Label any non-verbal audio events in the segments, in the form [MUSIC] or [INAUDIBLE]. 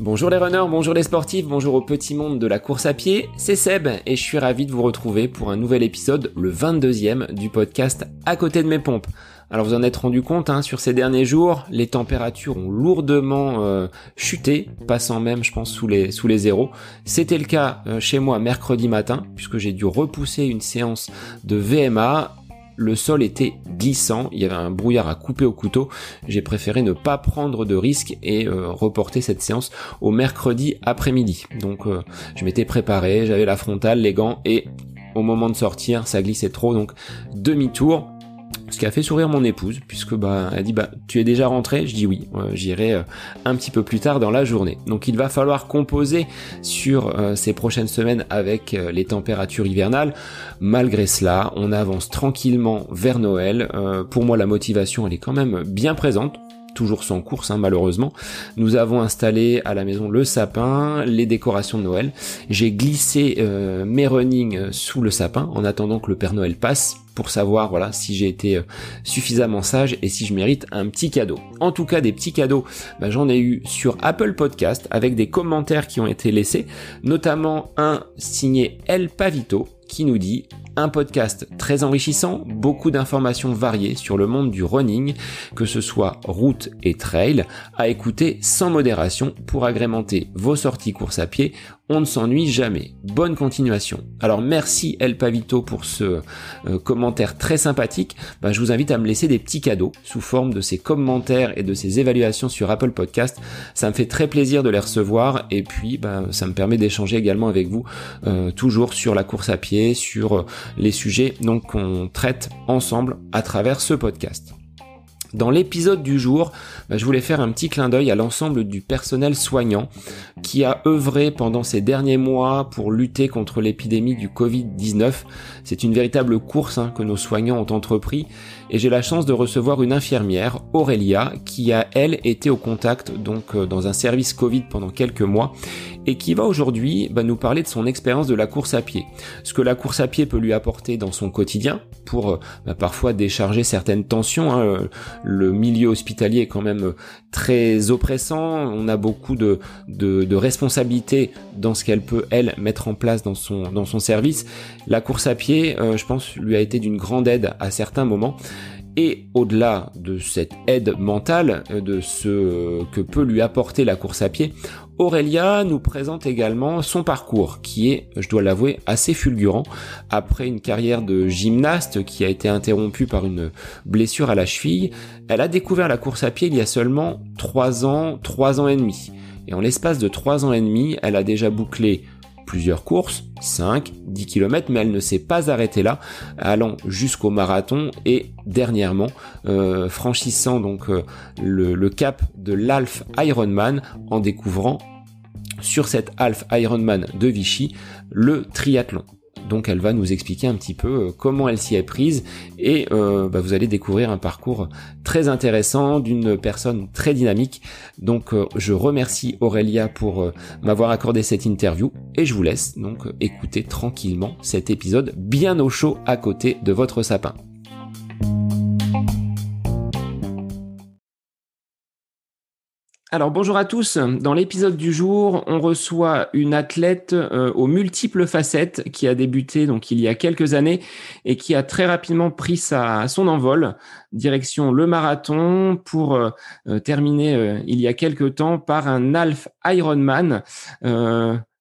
Bonjour les runners, bonjour les sportifs, bonjour au petit monde de la course à pied, c'est Seb et je suis ravi de vous retrouver pour un nouvel épisode, le 22e du podcast À côté de mes pompes. Alors vous en êtes rendu compte, hein, sur ces derniers jours, les températures ont lourdement euh, chuté, passant même je pense sous les, sous zéros. C'était le cas euh, chez moi mercredi matin, puisque j'ai dû repousser une séance de VMA le sol était glissant, il y avait un brouillard à couper au couteau. J'ai préféré ne pas prendre de risques et euh, reporter cette séance au mercredi après-midi. Donc euh, je m'étais préparé, j'avais la frontale, les gants et au moment de sortir, ça glissait trop, donc demi-tour ce qui a fait sourire mon épouse puisque bah elle dit bah tu es déjà rentré? Je dis oui. Euh, j'irai euh, un petit peu plus tard dans la journée. Donc il va falloir composer sur euh, ces prochaines semaines avec les températures hivernales. Malgré cela on avance tranquillement vers Noël. Pour moi la motivation elle est quand même bien présente toujours sans course hein, malheureusement. Nous avons installé à la maison le sapin, les décorations de Noël. J'ai glissé mes running sous le sapin en attendant que le Père Noël passe pour savoir voilà si j'ai été euh, suffisamment sage et si je mérite un petit cadeau. En tout cas des petits cadeaux, bah, j'en ai eu sur Apple Podcast avec des commentaires qui ont été laissés, notamment un signé El Pavito qui nous dit un podcast très enrichissant, beaucoup d'informations variées sur le monde du running, que ce soit route et trail, à écouter sans modération pour agrémenter vos sorties course à pied on ne s'ennuie jamais. Bonne continuation. Alors merci El Pavito pour ce euh, commentaire très sympathique. Bah, je vous invite à me laisser des petits cadeaux sous forme de ces commentaires et de ces évaluations sur Apple Podcast. Ça me fait très plaisir de les recevoir et puis bah, ça me permet d'échanger également avec vous euh, toujours sur la course à pied, sur euh, les sujets donc qu'on traite ensemble à travers ce podcast. Dans l'épisode du jour, bah, je voulais faire un petit clin d'œil à l'ensemble du personnel soignant qui a œuvré pendant ces derniers mois pour lutter contre l'épidémie du Covid-19. C'est une véritable course hein, que nos soignants ont entrepris et j'ai la chance de recevoir une infirmière, Aurélia, qui a elle été au contact donc euh, dans un service Covid pendant quelques mois et qui va aujourd'hui bah, nous parler de son expérience de la course à pied. Ce que la course à pied peut lui apporter dans son quotidien pour euh, bah, parfois décharger certaines tensions. Hein. Le milieu hospitalier est quand même très oppressant. On a beaucoup de, de, responsabilités dans ce qu'elle peut elle mettre en place dans son dans son service. La course à pied, euh, je pense, lui a été d'une grande aide à certains moments. Et au-delà de cette aide mentale, euh, de ce que peut lui apporter la course à pied, Aurélia nous présente également son parcours qui est, je dois l'avouer, assez fulgurant. Après une carrière de gymnaste qui a été interrompue par une blessure à la cheville, elle a découvert la course à pied il y a seulement 3 ans, 3 ans et demi. Et en l'espace de 3 ans et demi, elle a déjà bouclé plusieurs courses, 5, 10 km, mais elle ne s'est pas arrêtée là, allant jusqu'au marathon et dernièrement euh, franchissant donc euh, le, cap de l'Alf Ironman en découvrant sur cette Alf Ironman de Vichy le triathlon. Donc elle va nous expliquer un petit peu euh, comment elle s'y est prise et euh, bah, vous allez découvrir un parcours très intéressant d'une personne très dynamique. Donc euh, je remercie Aurélia pour m'avoir accordé cette interview et je vous laisse donc écouter tranquillement cet épisode bien au chaud à côté de votre sapin. Alors bonjour à tous. Dans l'épisode du jour, on reçoit une athlète euh, aux multiples facettes qui a débuté donc il y a quelques années et qui a très rapidement pris sa son envol direction le marathon pour euh, euh, terminer il y a quelques temps par un Alf Ironman.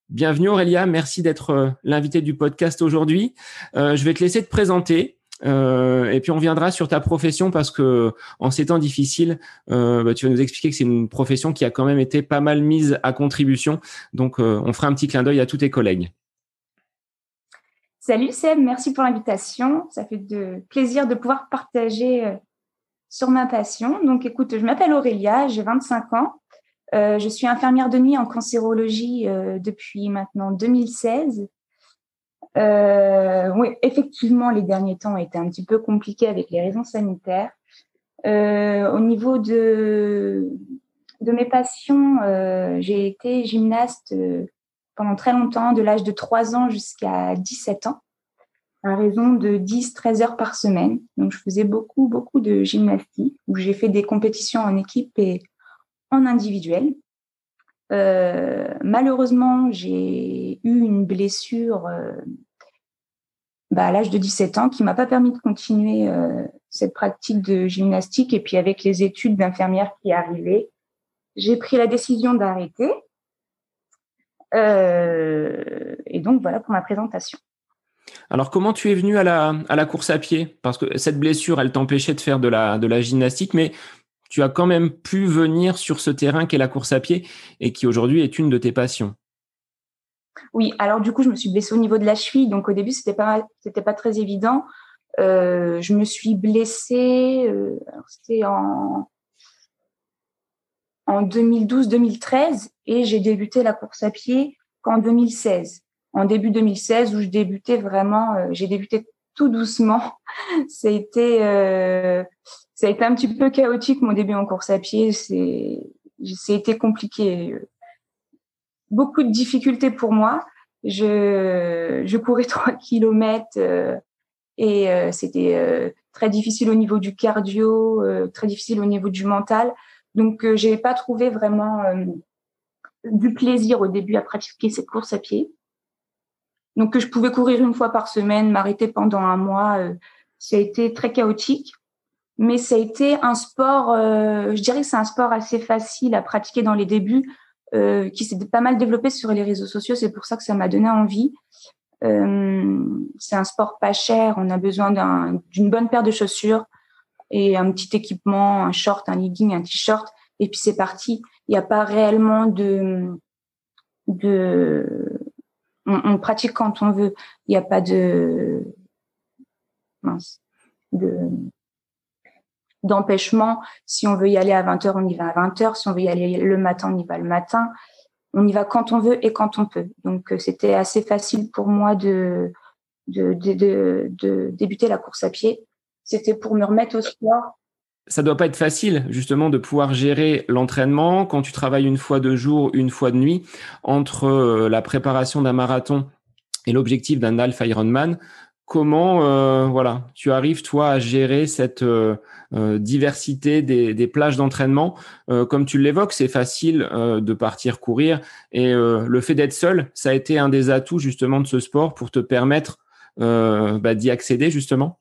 bienvenue Aurélia, merci d'être l'invité du podcast aujourd'hui. je vais te laisser te présenter euh, et puis on viendra sur ta profession parce que en ces temps difficiles, euh, bah, tu vas nous expliquer que c'est une profession qui a quand même été pas mal mise à contribution. Donc euh, on fera un petit clin d'œil à tous tes collègues. Salut Seb, merci pour l'invitation. Ça fait plaisir de pouvoir partager sur ma passion. Donc écoute, je m'appelle Aurélia, j'ai 25 ans. je suis infirmière de nuit en cancérologie depuis maintenant 2016. Euh, oui, effectivement, les derniers temps ont été un petit peu compliqués avec les raisons sanitaires. Euh, au niveau de, de mes passions, euh, j'ai été gymnaste pendant très longtemps, de l'âge de 3 ans jusqu'à 17 ans. à raison de 10-13 heures par semaine. Donc, je faisais beaucoup, beaucoup de gymnastique où j'ai fait des compétitions en équipe et en individuel. Malheureusement, j'ai eu une blessure bah, à l'âge de 17 ans qui m'a pas permis de continuer euh, cette pratique de gymnastique. Et puis avec les études d'infirmière qui arrivaient, j'ai pris la décision d'arrêter. et donc voilà pour ma présentation. Alors comment tu es venu à la, à la course à pied? Parce que cette blessure, elle t'empêchait de faire de la, de la gymnastique, mais tu as quand même pu venir sur ce terrain qu'est la course à pied et qui aujourd'hui est une de tes passions. Oui, alors du coup, je me suis blessée au niveau de la cheville, donc au début, c'était pas, c'était pas très évident. Euh, je me suis blessée, euh, c'était en, en 2012-2013 et j'ai débuté la course à pied qu'en 2016. En début 2016, où je débutais vraiment, euh, j'ai débuté tout doucement. [LAUGHS] ça a été, ça a été un petit peu chaotique mon début en course à pied. C'est, c'est compliqué. Beaucoup de difficultés pour moi. Je, je courais [LAUGHS] trois kilomètres euh, et euh, c'était euh, très difficile au niveau du cardio, très difficile au niveau du mental. Donc, j'ai pas trouvé vraiment du plaisir au début à pratiquer cette course à pied. Donc, je pouvais courir une fois par semaine, m'arrêter pendant un mois, ça a été très chaotique mais ça a été un sport, euh, je dirais que c'est un sport assez facile à pratiquer dans les débuts, euh, qui s'est pas mal développé sur les réseaux sociaux. C'est pour ça que ça m'a donné envie. Euh, c'est un sport pas cher. On a besoin d'une bonne paire de chaussures et un petit équipement, un short, un legging, un t-shirt, et puis c'est parti. Il n'y a pas réellement de de on, on, pratique quand on veut. Il n'y a pas de mince de d'empêchement. Si on veut y aller à 20h, on y va à 20h. Si on veut y aller le matin, on y va le matin. On y va quand on veut et quand on peut. Donc, euh, c'était assez facile pour moi de, débuter la course à pied. C'était pour me remettre au sport. Ça doit pas être facile, justement, de pouvoir gérer l'entraînement quand tu travailles une fois de jour, une fois de nuit, entre euh, la préparation d'un marathon et l'objectif d'un Alpha Ironman. Comment, euh, voilà, tu arrives toi à gérer cette euh, euh, diversité des, plages d'entraînement Comme tu l'évoques, c'est facile de partir courir et le fait d'être seul, ça a été un des atouts justement de ce sport pour te permettre bah, d'y accéder justement?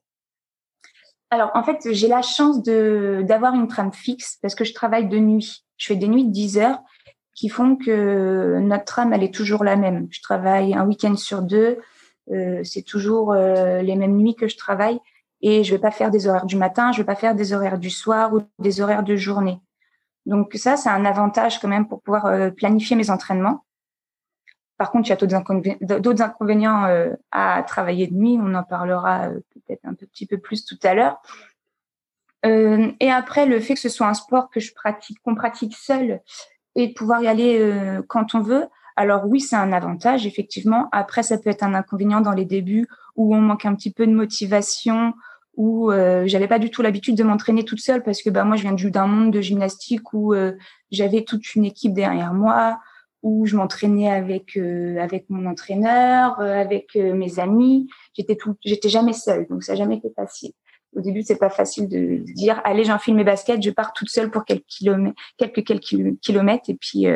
Alors en fait, j'ai la chance de d'avoir une trame fixe parce que je travaille de nuit. Je fais des nuits de 10 heures qui font que notre trame elle est toujours la même. Je travaille un week-end sur deux c'est toujours euh, les mêmes nuits que je travaille et je vais pas faire des horaires du matin, je vais pas faire des horaires du soir ou des horaires de journée. Donc ça, c'est un avantage quand même pour pouvoir euh, planifier mes entraînements. Par contre, il y a d'autres inconvénients, à travailler de nuit. On en parlera peut-être un petit peu plus tout à l'heure. et après, le fait que ce soit un sport que je pratique, qu'on pratique seul et de pouvoir y aller quand on veut, alors oui, c'est un avantage, effectivement. Après, ça peut être un inconvénient dans les débuts où on manque un petit peu de motivation, où euh, j'avais pas du tout l'habitude de m'entraîner toute seule parce que bah moi je viens d'un monde de gymnastique où euh, j'avais toute une équipe derrière moi, où je m'entraînais avec euh, avec mon entraîneur, euh, avec mes amis. J'étais tout, j'étais jamais seule, donc ça n'a jamais été facile. Au début, c'est pas facile de dire allez, j'enfile mes baskets, je pars toute seule pour quelques kilomètres, quelques quelques kilomètres et puis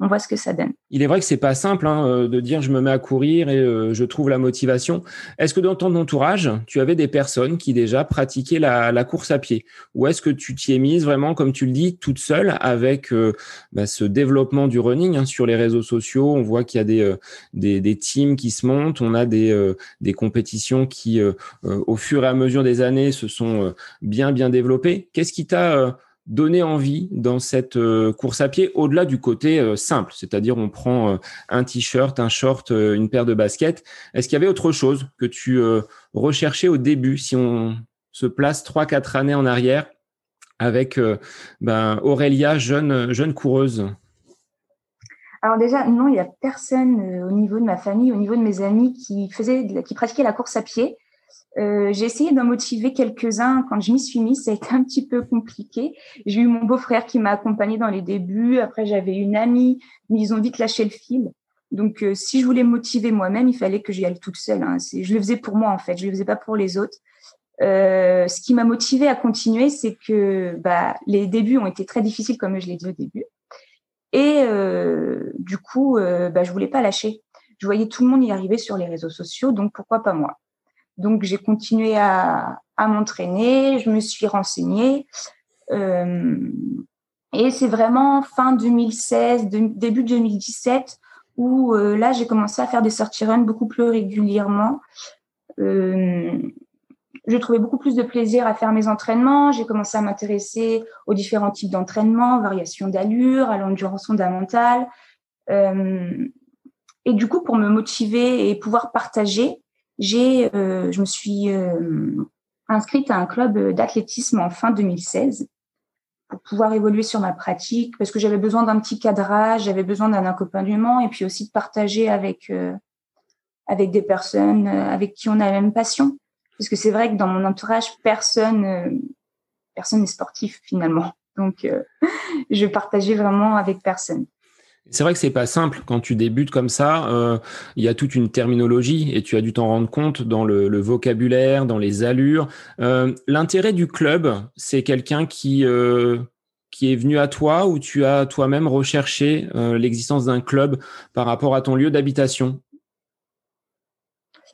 on voit ce que ça donne. Il est vrai que c'est pas simple hein, euh, de dire je me mets à courir et euh, je trouve la motivation. Est-ce que dans ton entourage, tu avais des personnes qui déjà pratiquaient la, course à pied? Ou est-ce que tu t'y es mise vraiment, comme tu le dis, toute seule avec euh, bah, ce développement du running hein, sur les réseaux sociaux? On voit qu'il y a des, des, des, teams qui se montent, on a des, des compétitions qui, au fur et à mesure des années, se sont bien, bien développées. Qu'est-ce qui t'a donner envie dans cette euh, course à pied au-delà du côté euh, simple, c'est-à-dire on prend euh, un t-shirt, un short, une paire de baskets. Est-ce qu'il y avait autre chose que tu recherchais au début si on se place trois quatre années en arrière avec ben, Aurélia, jeune jeune coureuse? Alors déjà, non, il n'y a personne au niveau de ma famille, au niveau de mes amis qui faisait, qui pratiquait la course à pied. Euh, j'ai essayé d'en motiver quelques-uns. Quand je m'y suis mise, ça a été un petit peu compliqué. J'ai eu mon beau-frère qui m'a accompagné dans les débuts. Après, j'avais une amie, mais ils ont vite lâché le fil. Donc, si je voulais motiver moi-même, il fallait que j'y aille toute seule. Hein. Je le faisais pour moi, en fait. Je le faisais pas pour les autres. ce qui m'a motivée à continuer, c'est que bah, les débuts ont été très difficiles, comme je l'ai dit au début. Et du coup, bah, je voulais pas lâcher. Je voyais tout le monde y arriver sur les réseaux sociaux, donc pourquoi pas moi? Donc, j'ai continué à, m'entraîner, je me suis renseignée. Euh, et c'est vraiment fin 2016, début 2017 où euh, là j'ai commencé à faire des sorties run beaucoup plus régulièrement. Euh, je trouvais beaucoup plus de plaisir à faire mes entraînements. J'ai commencé à m'intéresser aux différents types d'entraînement, variation d'allure, à l'endurance fondamentale. Et du coup, pour me motiver et pouvoir partager, j'ai, euh, je me suis inscrite à un club d'athlétisme en fin 2016 pour pouvoir évoluer sur ma pratique, parce que j'avais besoin d'un petit cadrage, j'avais besoin d'un accompagnement et puis aussi de partager avec euh, avec des personnes euh, avec qui on a la même passion. Parce que c'est vrai que dans mon entourage, personne euh, personne n'est sportif finalement. Donc [LAUGHS] je partageais vraiment avec personne. C'est vrai que c'est pas simple quand tu débutes comme ça. Euh, il y a toute une terminologie et tu as dû t'en rendre compte dans le, vocabulaire, dans les allures. Euh, l'intérêt du club, c'est quelqu'un qui euh, qui est venu à toi ou tu as toi-même recherché l'existence d'un club par rapport à ton lieu d'habitation?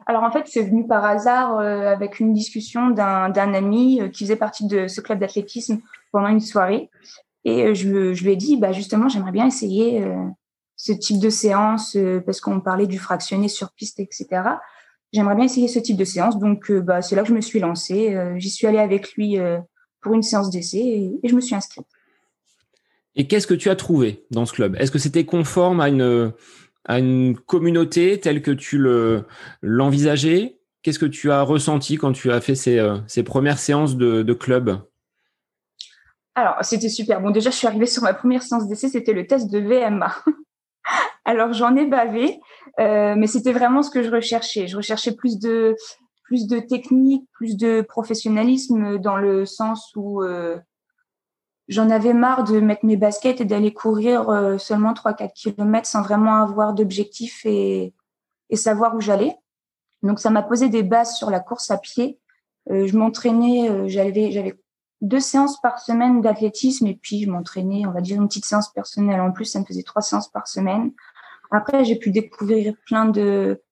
Alors en fait, c'est venu par hasard avec une discussion d'un ami qui faisait partie de ce club d'athlétisme pendant une soirée et euh, je, lui ai dit, bah justement, j'aimerais bien essayer euh, ce type de séance euh, parce qu'on parlait du fractionné sur piste, etc. J'aimerais bien essayer ce type de séance. Donc, bah, c'est là que je me suis lancée. J'y suis allée avec lui pour une séance d'essai et, je me suis inscrite. Et qu'est-ce que tu as trouvé dans ce club? Est-ce que c'était conforme à une, à une communauté telle que tu le, l'envisageais? Qu'est-ce que tu as ressenti quand tu as fait ces, ces premières séances de club? Alors, c'était super. Bon, déjà, je suis arrivée sur ma première séance d'essai, c'était le test de VMA. [LAUGHS] Alors, j'en ai bavé, euh, mais c'était vraiment ce que je recherchais. Je recherchais plus de plus de technique, plus de professionnalisme dans le sens où euh, j'en avais marre de mettre mes baskets et d'aller courir euh, seulement 3-4 km sans vraiment avoir d'objectif et, et savoir où j'allais. Donc, ça m'a posé des bases sur la course à pied. je m'entraînais, j'avais j'avais deux séances par semaine d'athlétisme et puis je m'entraînais, on va dire une petite séance personnelle en plus, ça me faisait trois séances par semaine. Après, j'ai pu découvrir plein de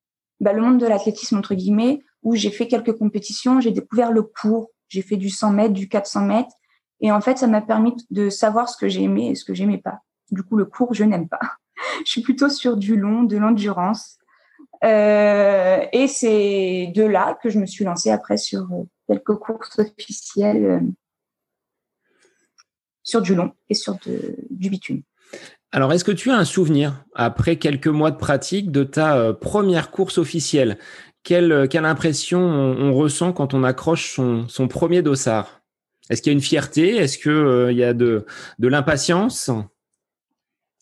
bah, le monde de l'athlétisme entre guillemets où j'ai fait quelques compétitions, j'ai découvert le cours, j'ai fait du 100 mètres, du 400 mètres et en fait, ça m'a permis de savoir ce que j'aimais et ce que j'aimais pas. Du coup, le cours, je n'aime pas. [LAUGHS] je suis plutôt sur du long, de l'endurance. Euh, et c'est de là que je me suis lancée après sur quelques courses officielles sur du long et sur du bitume. Alors, est-ce que tu as un souvenir, après quelques mois de pratique, de ta euh, première course officielle? Quelle, euh, quelle impression on, ressent quand on accroche son, premier dossard? Est-ce qu'il y a une fierté? Est-ce qu'il euh, y a de, de l'impatience?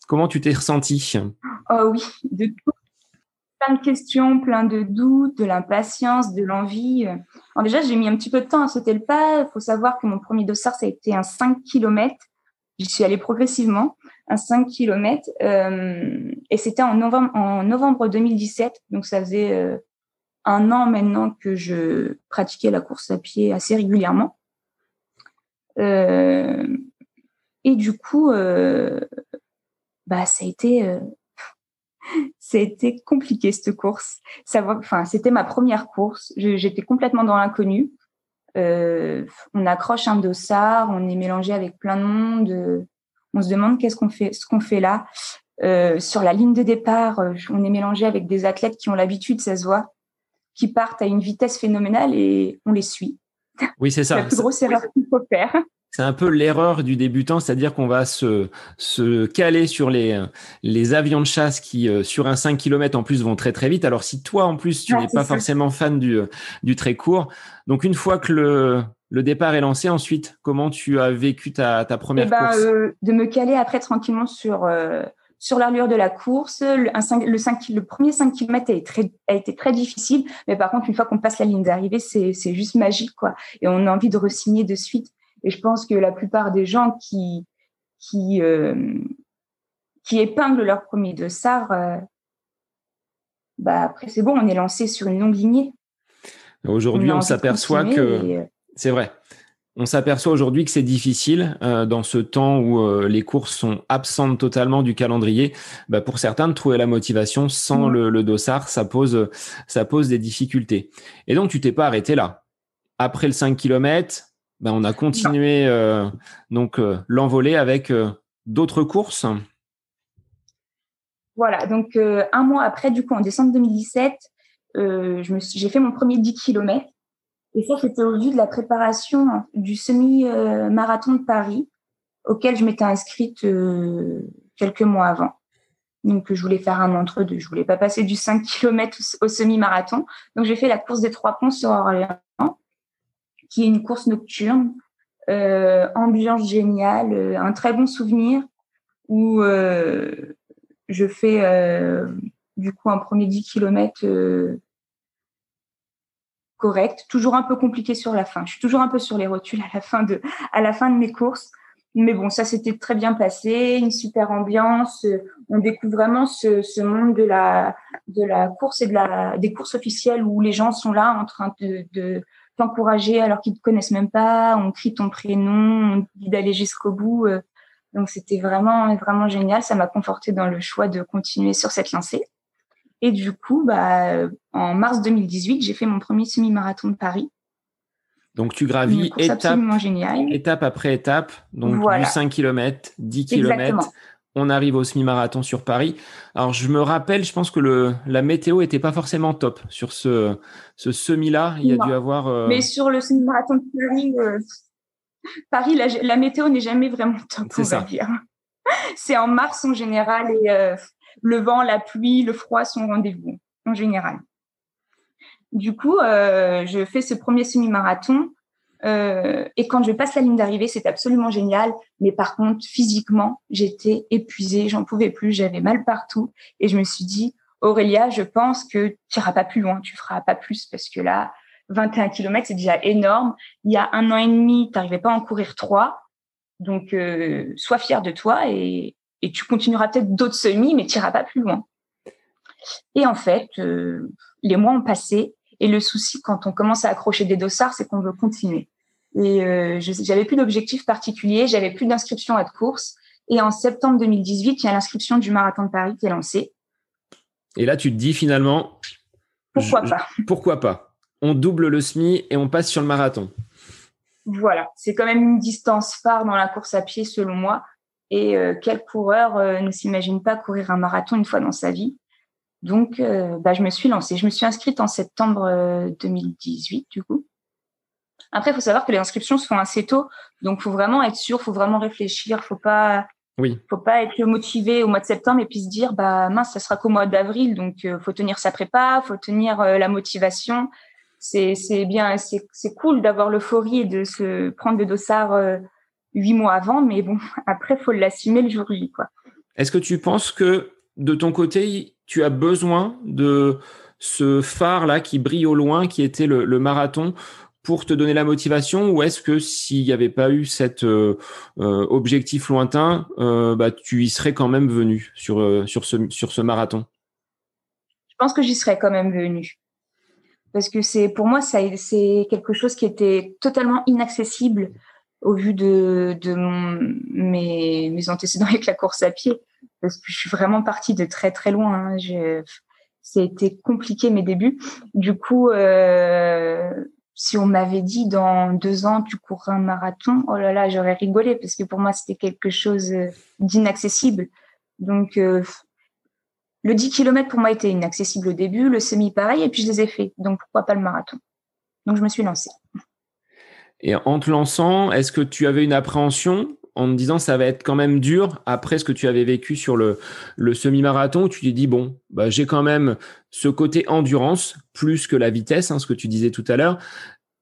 Comment tu t'es ressenti Oh oui, de tout plein de questions, plein de doutes, de l'impatience, de l'envie. Alors déjà, j'ai mis un petit peu de temps à sauter le pas. Il faut savoir que mon premier dossard, ça a été un 5 km. J'y suis allée progressivement, un 5 km. Euh, et c'était en novembre, en novembre 2017. Donc, ça faisait euh, un an maintenant que je pratiquais la course à pied assez régulièrement. Euh, et du coup, euh, bah, ça a été c'était compliqué cette course. enfin, c'était ma première course. J'étais complètement dans l'inconnu. Euh, on accroche un dossard, on est mélangé avec plein de monde. on se demande qu'est-ce qu'on fait, ce qu'on fait là. Euh, sur la ligne de départ, on est mélangé avec des athlètes qui ont l'habitude, ça se voit, qui partent à une vitesse phénoménale et on les suit. Oui, c'est [LAUGHS] ça. la plus grosse erreur qu'il faut faire c'est un peu l'erreur du débutant, c'est-à-dire qu'on va se, se caler sur les, les avions de chasse qui, euh, sur un 5 km en plus, vont très très vite. Alors si toi, en plus, tu n'es pas forcément fan du, du très court, donc une fois que le, le départ est lancé, ensuite, comment tu as vécu ta, ta première eh ben, course? euh, De me caler après tranquillement sur... Euh, sur l'allure de la course, le, le, 5, le premier 5 km a été, très, a été très difficile, mais par contre, une fois qu'on passe la ligne d'arrivée, c'est juste magique, quoi. Et on a envie de re-signer de suite. Et je pense que la plupart des gens qui qui euh, qui épinglent leur premier dossard, euh, bah après c'est bon, on est lancé sur une longue lignée. Aujourd'hui, on, s'aperçoit que euh, c'est vrai. On s'aperçoit aujourd'hui que c'est difficile euh, dans ce temps où euh, les courses sont absentes totalement du calendrier. Bah, pour certains, de trouver la motivation sans le, le, dossard, ça pose, ça pose des difficultés. Et donc, tu t'es pas arrêté là. Après le 5 km, bah, on a continué euh, donc l'envolée avec d'autres courses. Voilà, donc un mois après, du coup, en décembre 2017, j'ai fait mon premier 10 km et ça, c'était au vu de la préparation du semi-marathon de Paris, auquel je m'étais inscrite euh, quelques mois avant. Donc, je voulais faire un entre-deux. Je voulais pas passer du 5 km au semi-marathon. Donc, j'ai fait la course des Trois Ponts sur Orléans, qui est une course nocturne, euh, ambiance géniale, euh, un très bon souvenir où euh, je fais du coup un premier 10 km correct, toujours un peu compliqué sur la fin. Je suis toujours un peu sur les rotules à la fin de, à la fin de mes courses. Mais bon, ça s'était très bien passé, une super ambiance. On découvre vraiment ce, ce, monde de la, de la course et de la, des courses officielles où les gens sont là en train de t'encourager alors qu'ils te connaissent même pas. On crie ton prénom, on dit d'aller jusqu'au bout. Donc c'était vraiment, vraiment génial. Ça m'a conforté dans le choix de continuer sur cette lancée. Et du coup, bah, en mars 2018, j'ai fait mon premier semi-marathon de Paris. Donc, tu gravis étape, étape après étape, donc du 5 km, 10 km. On arrive au semi-marathon sur Paris. Alors, je me rappelle, je pense que le, la météo était pas forcément top sur ce, ce semi-là. Il y a dû avoir. Euh, Mais sur le semi-marathon de Paris, euh, [LAUGHS] Paris, la, météo n'est jamais vraiment top, on va dire. C'est en mars en général et euh, le vent, la pluie, le froid sont au rendez-vous en général. Du coup, je fais ce premier semi-marathon euh, et quand je passe la ligne d'arrivée, c'est absolument génial. Mais par contre, physiquement, j'étais épuisée, j'en pouvais plus, j'avais mal partout et je me suis dit, Aurélia, je pense que tu iras pas plus loin, tu feras pas plus parce que là, 21 km, c'est déjà énorme. Il y a un an et demi, tu n'arrivais pas à en courir trois. Donc, euh, sois fière de toi et, et tu continueras peut-être d'autres semis, mais tu n'iras pas plus loin. Et en fait, euh, les mois ont passé et le souci quand on commence à accrocher des dossards, c'est qu'on veut continuer. Et euh, j'avais plus d'objectif particulier, j'avais plus d'inscription à de course. Et en septembre 2018, il y a l'inscription du marathon de Paris qui est lancée. Et là, tu te dis finalement, pourquoi pas? Pourquoi pas? On double le SMI et on passe sur le marathon. Voilà, c'est quand même une distance phare dans la course à pied selon moi. Et euh, quel coureur euh, ne s'imagine pas courir un marathon une fois dans sa vie? Donc, euh, bah, je me suis lancée. Je me suis inscrite en septembre 2018, du coup. Après, il faut savoir que les inscriptions se font assez tôt, donc faut vraiment être sûr, faut vraiment réfléchir, faut pas, oui. faut pas être motivé au mois de septembre et puis se dire bah mince, ça sera qu'au mois d'avril, donc faut tenir sa prépa, faut tenir la motivation. C'est c'est bien, c'est c'est cool d'avoir l'euphorie et de se prendre des dossards huit mois avant, mais bon, [LAUGHS] après, faut l'assumer le jour J, quoi. Est-ce que tu penses que de ton côté, tu as besoin de ce phare là qui brille au loin, qui était le, marathon, pour te donner la motivation, ou est-ce que s'il n'y avait pas eu cet euh, euh, objectif lointain, euh, bah, tu y serais quand même venu sur sur ce sur ce marathon? Je pense que j'y serais quand même venu parce que c'est pour moi c'est quelque chose qui était totalement inaccessible au vu de, de mon, mes, mes antécédents avec la course à pied, parce que je suis vraiment partie de très très loin. Hein. Été compliqué mes débuts. Du coup, euh, si on m'avait dit dans deux ans tu cours un marathon, oh là là, j'aurais rigolé parce que pour moi c'était quelque chose d'inaccessible. Donc euh, le 10 km pour moi était inaccessible au début, le semi pareil, et puis je les ai fait. Donc pourquoi pas le marathon? Donc je me suis lancée. Et en te lançant, est-ce que tu avais une appréhension en te disant ça va être quand même dur après ce que tu avais vécu sur le, le semi-marathon où tu t'es dit bon bah j'ai quand même ce côté endurance plus que la vitesse hein, ce que tu disais tout à l'heure.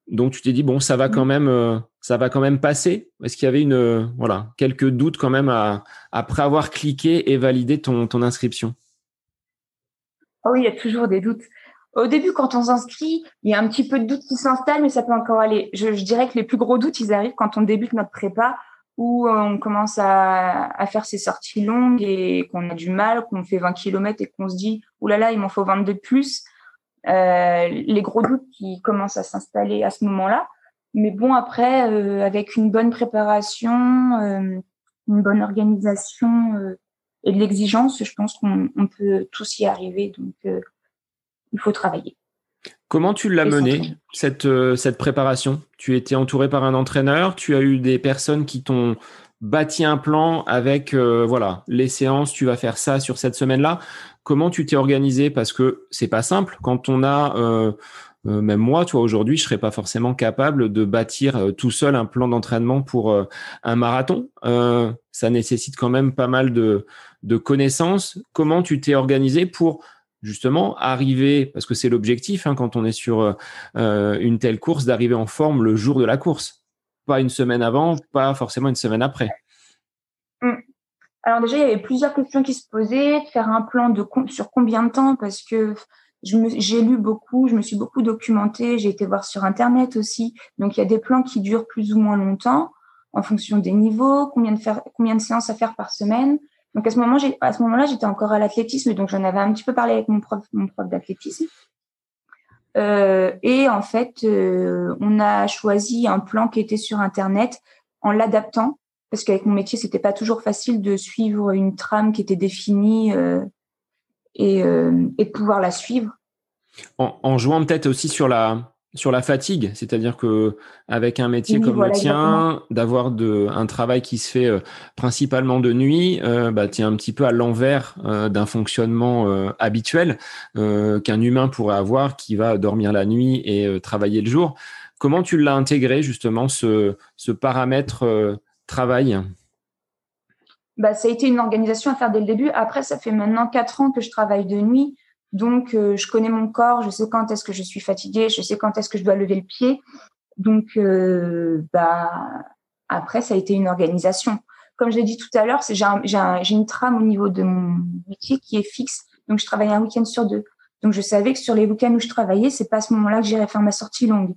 Donc tu t'es dit bon ça va quand même euh, ça va quand même passer. Est-ce qu'il y avait une euh, voilà quelques doutes quand même après avoir cliqué et validé ton, ton inscription? Oh oui il y a toujours des doutes. Au début, quand on s'inscrit, il y a un petit peu de doute qui s'installe, mais ça peut encore aller. Je, dirais que les plus gros doutes, ils arrivent quand on débute notre prépa, où on commence à, faire ces sorties longues et qu'on a du mal, qu'on fait 20 km et qu'on se dit, oulala, il m'en faut 22 de plus. Euh, les gros doutes qui commencent à s'installer à ce moment-là. Mais bon, après, euh, avec une bonne préparation, euh, une bonne organisation euh, et de l'exigence, je pense qu'on peut tous y arriver. Donc, il faut travailler. Comment tu l'as mené cette, cette préparation? Tu étais entouré par un entraîneur, tu as eu des personnes qui t'ont bâti un plan avec voilà les séances, tu vas faire ça sur cette semaine-là. Comment tu t'es organisé? Parce que c'est pas simple quand on a euh, euh, même moi, tu vois, aujourd'hui, je serais pas forcément capable de bâtir euh, tout seul un plan d'entraînement pour un marathon. ça nécessite quand même pas mal de, de connaissances. Comment tu t'es organisé pour justement arriver, parce que c'est l'objectif hein, quand on est sur une telle course, d'arriver en forme le jour de la course, pas une semaine avant, pas forcément une semaine après. Mmh. Alors déjà, il y avait plusieurs questions qui se posaient, faire un plan sur combien de temps, parce que j'ai lu beaucoup, je me suis beaucoup documentée, j'ai été voir sur Internet aussi. Donc, il y a des plans qui durent plus ou moins longtemps en fonction des niveaux, combien de, combien de séances à faire par semaine. Donc, à ce moment-là, j'étais encore à l'athlétisme, donc j'en avais un petit peu parlé avec mon prof, d'athlétisme. Euh, et en fait, euh, on a choisi un plan qui était sur Internet en l'adaptant parce qu'avec mon métier, c'était pas toujours facile de suivre une trame qui était définie euh, et, de pouvoir la suivre. En jouant peut-être aussi sur la sur la fatigue, c'est-à-dire que avec un métier comme le tien, d'avoir un travail qui se fait euh, principalement de nuit, euh, bah, tu es un petit peu à l'envers euh, d'un fonctionnement habituel qu'un humain pourrait avoir qui va dormir la nuit et travailler le jour. Comment tu l'as intégré justement ce, ce paramètre travail? Bah, Ça a été une organisation à faire dès le début. Après, ça fait maintenant quatre ans que je travaille de nuit. Donc, euh, je connais mon corps, je sais quand est-ce que je suis fatiguée, je sais quand est-ce que je dois lever le pied. Donc, euh, bah, après, ça a été une organisation. Comme je l'ai dit tout à l'heure, j'ai une trame au niveau de mon métier qui est fixe. Donc, je travaille un week-end sur deux. Donc, je savais que sur les week-ends où je travaillais, c'est pas à ce moment-là que j'irais faire ma sortie longue.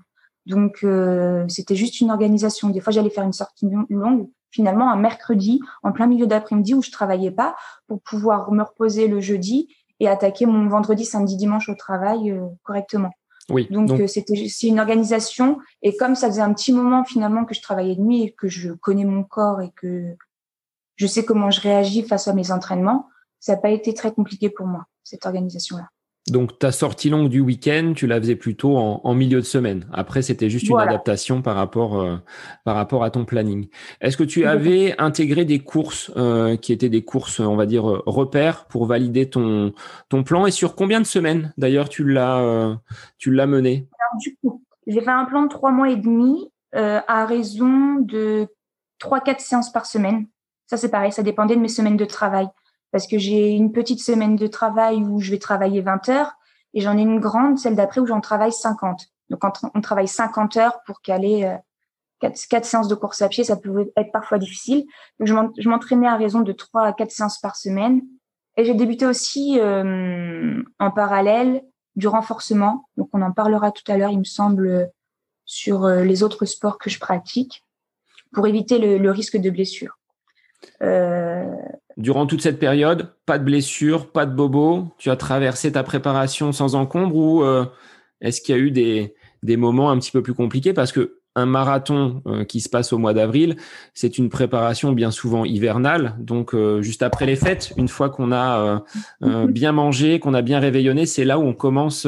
Donc, euh, c'était juste une organisation. Des fois, j'allais faire une sortie longue, finalement, un mercredi, en plein milieu d'après-midi où je travaillais pas, pour pouvoir me reposer le jeudi et attaquer mon vendredi, samedi, dimanche au travail euh, correctement. Oui. Donc, euh, c'était c'est une organisation. Et comme ça faisait un petit moment finalement que je travaillais de nuit et que je connais mon corps et que je sais comment je réagis face à mes entraînements, ça n'a pas été très compliqué pour moi, cette organisation-là. Donc, ta sortie longue du week-end, tu la faisais plutôt en, milieu de semaine. Après, c'était juste une adaptation par rapport, euh, par rapport à ton planning. Est-ce que tu avais intégré des courses euh, qui étaient des courses, on va dire, repères pour valider ton, ton plan? Et sur combien de semaines, d'ailleurs, tu l'as euh, tu l'as mené? Alors, du coup, j'ai fait un plan de trois mois et demi à raison de trois, quatre séances par semaine. Ça, c'est pareil, ça dépendait de mes semaines de travail parce que j'ai une petite semaine de travail où je vais travailler 20 heures et j'en ai une grande, celle d'après, où j'en travaille 50. Donc, on travaille 50 heures pour caler euh, quatre, séances de course à pied, ça peut être parfois difficile. Donc, je m'entraînais à raison de 3 à 4 séances par semaine. Et j'ai débuté aussi euh, en parallèle du renforcement. Donc, on en parlera tout à l'heure, il me semble, sur euh, les autres sports que je pratique pour éviter le, le risque de blessure. Euh, Durant toute cette période, pas de blessure, pas de bobo. Tu as traversé ta préparation sans encombre ou euh, est-ce qu'il y a eu des, des moments un petit peu plus compliqués? Parce que un marathon euh, qui se passe au mois d'avril, c'est une préparation bien souvent hivernale. Donc juste après les fêtes, une fois qu'on a bien mangé, qu'on a bien réveillonné, c'est là où on commence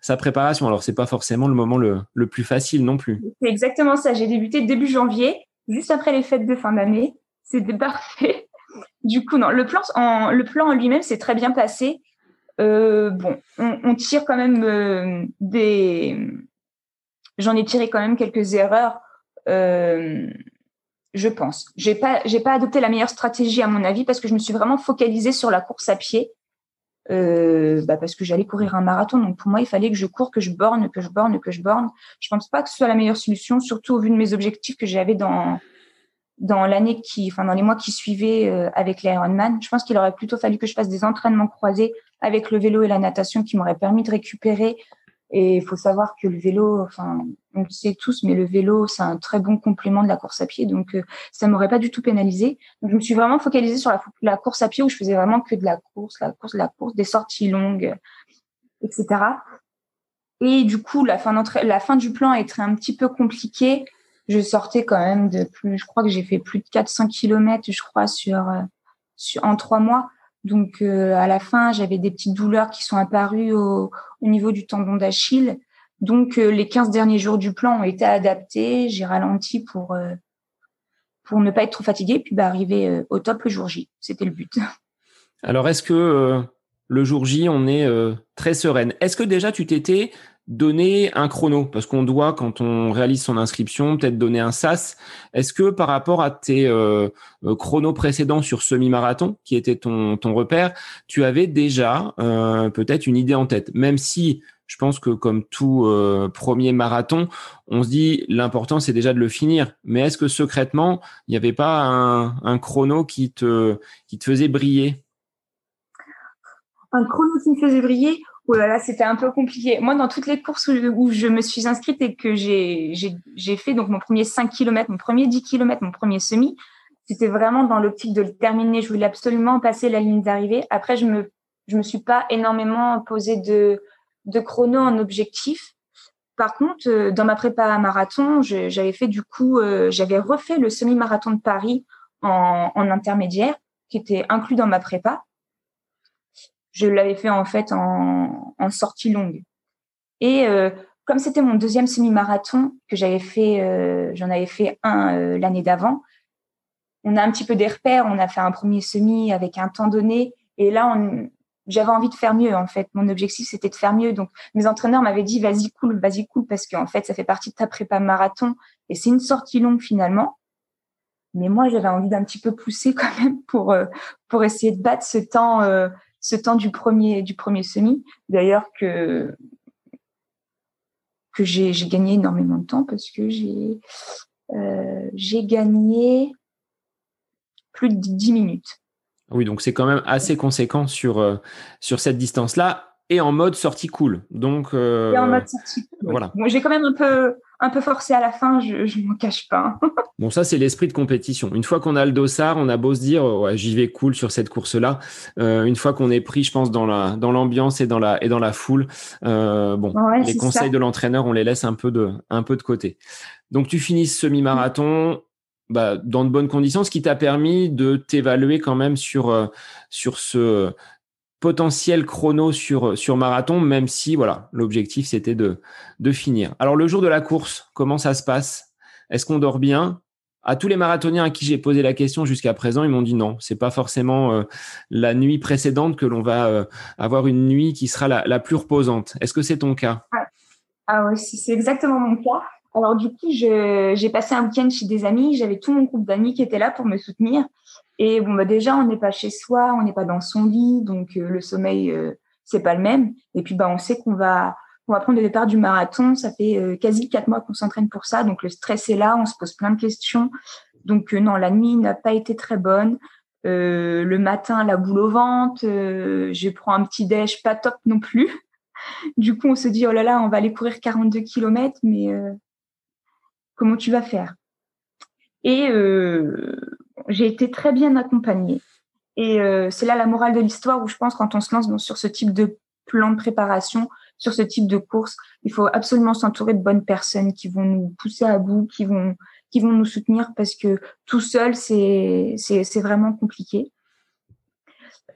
sa préparation. Alors c'est pas forcément le moment le, le plus facile non plus. C'est exactement ça. J'ai débuté début janvier, juste après les fêtes de fin d'année c'était [LAUGHS] parfait. Du coup, non, le plan en, lui-même s'est très bien passé. Euh, bon, on, tire quand même euh, des. J'en ai tiré quand même quelques erreurs, euh, je pense. J'ai pas, pas adopté la meilleure stratégie à mon avis parce que je me suis vraiment focalisée sur la course à pied. Bah parce que j'allais courir un marathon, donc pour moi il fallait que je cours, que je borne, que je borne, que je borne. Je pense pas que ce soit la meilleure solution, surtout au vu de mes objectifs que j'avais dans dans l'année qui, enfin dans les mois qui suivaient euh, avec l'Ironman, je pense qu'il aurait plutôt fallu que je fasse des entraînements croisés avec le vélo et la natation qui m'auraient permis de récupérer Et il faut savoir que le vélo, enfin, on le sait tous, mais le vélo, c'est un très bon complément de la course à pied. Donc, euh, ça m'aurait pas du tout pénalisé. Donc, je me suis vraiment focalisée sur la, course à pied où je faisais vraiment que de la course, la course, la course, des sorties longues, etc. Et du coup, la fin, la fin du plan était un petit peu compliquée. Je sortais quand même de plus, je crois que j'ai fait plus de 400 km, je crois, sur, euh, sur en trois mois. Donc euh, à la fin, j'avais des petites douleurs qui sont apparues au, niveau du tendon d'Achille. Donc euh, les 15 derniers jours du plan ont été adaptés. J'ai ralenti pour pour ne pas être trop fatiguée, puis bah, arriver au top le jour J. C'était le but. Alors est-ce que le jour J, on est très sereine? Est-ce que déjà tu t'étais donner un chrono parce qu'on doit quand on réalise son inscription peut-être donner un SAS. Est-ce que par rapport à tes euh, euh, chronos précédents sur semi-marathon qui était ton ton repère, tu avais déjà euh, peut-être une idée en tête? Même si je pense que comme tout premier marathon, on se dit l'important c'est déjà de le finir. Mais est-ce que secrètement, il n'y avait pas un, un chrono qui te qui te faisait briller? Un chrono qui me faisait briller? Oh là c'était un peu compliqué. Moi, dans toutes les courses où je, me suis inscrite et que j'ai fait donc mon premier 5 km, mon premier 10 km, mon premier semi, c'était vraiment dans l'optique de le terminer. Je voulais absolument passer la ligne d'arrivée. Après, je me je me suis pas énormément posé de de chrono en objectif. Par contre, euh, dans ma prépa marathon, j'avais fait du coup, euh, j'avais refait le semi-marathon de Paris en, en intermédiaire, qui était inclus dans ma prépa je l'avais fait en fait en, sortie longue. Et euh, comme c'était mon deuxième semi-marathon que j'avais fait, euh, j'en avais fait un euh, l'année d'avant. On a un petit peu des repères. On a fait un premier semi avec un temps donné, et là, j'avais envie de faire mieux en fait. Mon objectif c'était de faire mieux. Donc mes entraîneurs m'avaient dit vas-y cool, vas-y cool parce qu'en fait ça fait partie de ta prépa marathon et c'est une sortie longue finalement. Mais moi j'avais envie d'un petit peu pousser [LAUGHS] quand même pour pour essayer de battre ce temps ce temps du premier du premier semi. D'ailleurs que que j'ai gagné énormément de temps parce que j'ai euh, gagné plus de 10 minutes. Oui, donc c'est quand même assez conséquent sur euh, sur cette distance-là et en mode sortie cool. Donc euh, et en mode sortie cool. Voilà. j'ai quand même un peu un peu forcé à la fin, je ne m'en cache pas. [LAUGHS] bon, ça, c'est l'esprit de compétition. Une fois qu'on a le dossard, on a beau se dire, ouais, j'y vais cool sur cette course-là. Euh, une fois qu'on est pris, je pense, dans la dans l'ambiance et dans la et dans la foule, euh, bon, les conseils de l'entraîneur, on les laisse un peu de un peu de côté. Donc, tu finis ce semi-marathon. Bah, dans de bonnes conditions, ce qui t'a permis de t'évaluer quand même sur euh, sur ce potentiel chrono sur, sur marathon, même si voilà, l'objectif c'était de, de finir. Alors le jour de la course, comment ça se passe? Est-ce qu'on dort bien? À tous les marathoniens à qui j'ai posé la question jusqu'à présent, ils m'ont dit non, c'est pas forcément euh, la nuit précédente que l'on va euh, avoir une nuit qui sera la, la plus reposante. Est-ce que c'est ton cas? Ah oui, c'est exactement mon cas. Alors du coup, j'ai passé un week-end chez des amis. J'avais tout mon groupe d'amis qui était là pour me soutenir. Et bon, bah déjà, on n'est pas chez soi, on n'est pas dans son lit, donc euh, le sommeil, euh, c'est pas le même. Et puis, bah, on sait qu'on va, on va prendre le départ du marathon. Ça fait euh, quasi quatre mois qu'on s'entraîne pour ça, donc le stress est là, on se pose plein de questions. Donc non, la nuit n'a pas été très bonne. le matin, la boule au ventre. je prends un petit déj, pas top non plus. [LAUGHS] Du coup, on se dit oh là là, on va aller courir 42 km, mais comment tu vas faire? Et j'ai été très bien accompagnée. Et euh, c'est là la morale de l'histoire où je pense quand on se lance sur ce type de plan de préparation, sur ce type de course, il faut absolument s'entourer de bonnes personnes qui vont nous pousser à bout, qui vont qui vont nous soutenir parce que tout seul c'est vraiment compliqué.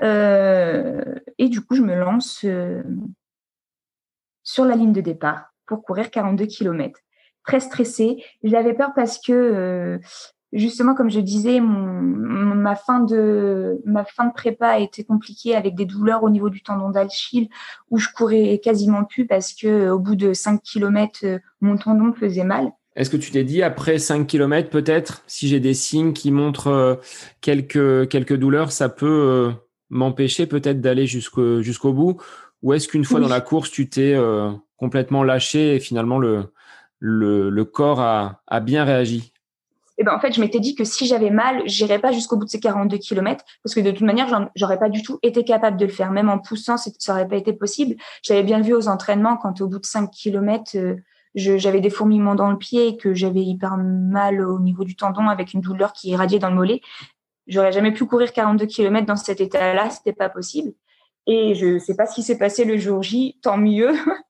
Euh, et du coup, je me lance euh, sur la ligne de départ pour courir 42 km. Très stressée. J'avais peur parce que justement, comme je disais, ma fin de ma fin de prépa a été compliquée avec des douleurs au niveau du tendon d'Achille où je courais quasiment plus parce que au bout de 5 km, euh, mon tendon faisait mal. Est-ce que tu t'es dit après 5 km peut-être si j'ai des signes qui montrent euh, quelques quelques douleurs, ça peut euh, m'empêcher peut-être d'aller jusqu'au bout? Ou est-ce qu'une fois dans la course, tu t'es complètement lâché et finalement le le, le corps a, a bien réagi? Et ben en fait, je m'étais dit que si j'avais mal, j'irais pas jusqu'au bout de ces 42 km parce que de toute manière, j'aurais pas du tout été capable de le faire. Même en poussant, ça aurait pas été possible. J'avais bien vu aux entraînements quand au bout de 5 km, euh, j'avais des fourmillements dans le pied et que j'avais hyper mal au niveau du tendon avec une douleur qui irradiait dans le mollet. J'aurais jamais pu courir 42 km dans cet état-là, c'était pas possible. Et je sais pas ce qui s'est passé le jour J, tant mieux. [LAUGHS]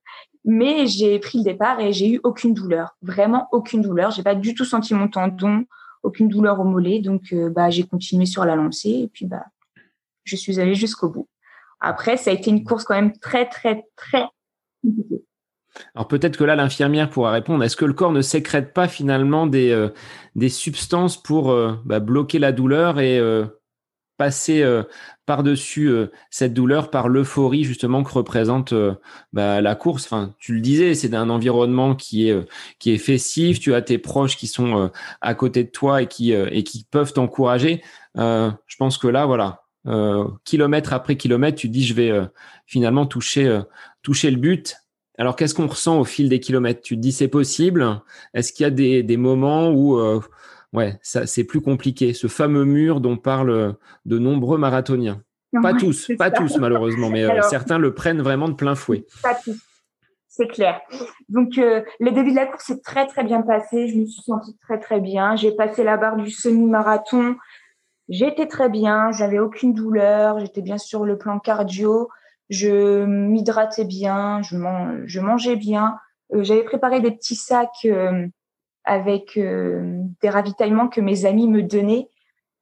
Mais j'ai pris le départ et j'ai eu aucune douleur, vraiment aucune douleur. J'ai pas du tout senti mon tendon, aucune douleur au mollet, donc euh, bah j'ai continué sur la lancée et puis bah je suis allée jusqu'au bout. Après, ça a été une course quand même très très très compliquée. Alors peut-être que là, l'infirmière pourra répondre. Est-ce que le corps ne sécrète pas finalement des, euh, substances pour euh, bah, bloquer la douleur et passer par-dessus euh, cette douleur par l'euphorie justement que représente euh, bah, la course. Enfin, tu le disais, c'est un environnement qui est qui est festif. Tu as tes proches qui sont à côté de toi et qui et qui peuvent t'encourager. je pense que là, voilà, kilomètre après kilomètre, tu dis je vais finalement toucher toucher le but. Alors, qu'est-ce qu'on ressent au fil des kilomètres? Tu te dis c'est possible? Est-ce qu'il y a des, des moments où ouais, ça c'est plus compliqué. Ce fameux mur dont parlent de nombreux marathoniens. Pas tous, pas tous malheureusement, mais euh, certains le prennent vraiment de plein fouet. Pas tous, c'est clair. Donc euh, le début de la course s'est très très bien passé. Je me suis sentie très très bien. J'ai passé la barre du semi-marathon. J'étais très bien. J'avais aucune douleur. J'étais bien sur le plan cardio. Je m'hydratais bien. Je, je mangeais bien. Euh, j'avais préparé des petits sacs avec euh, des ravitaillements que mes amis me donnaient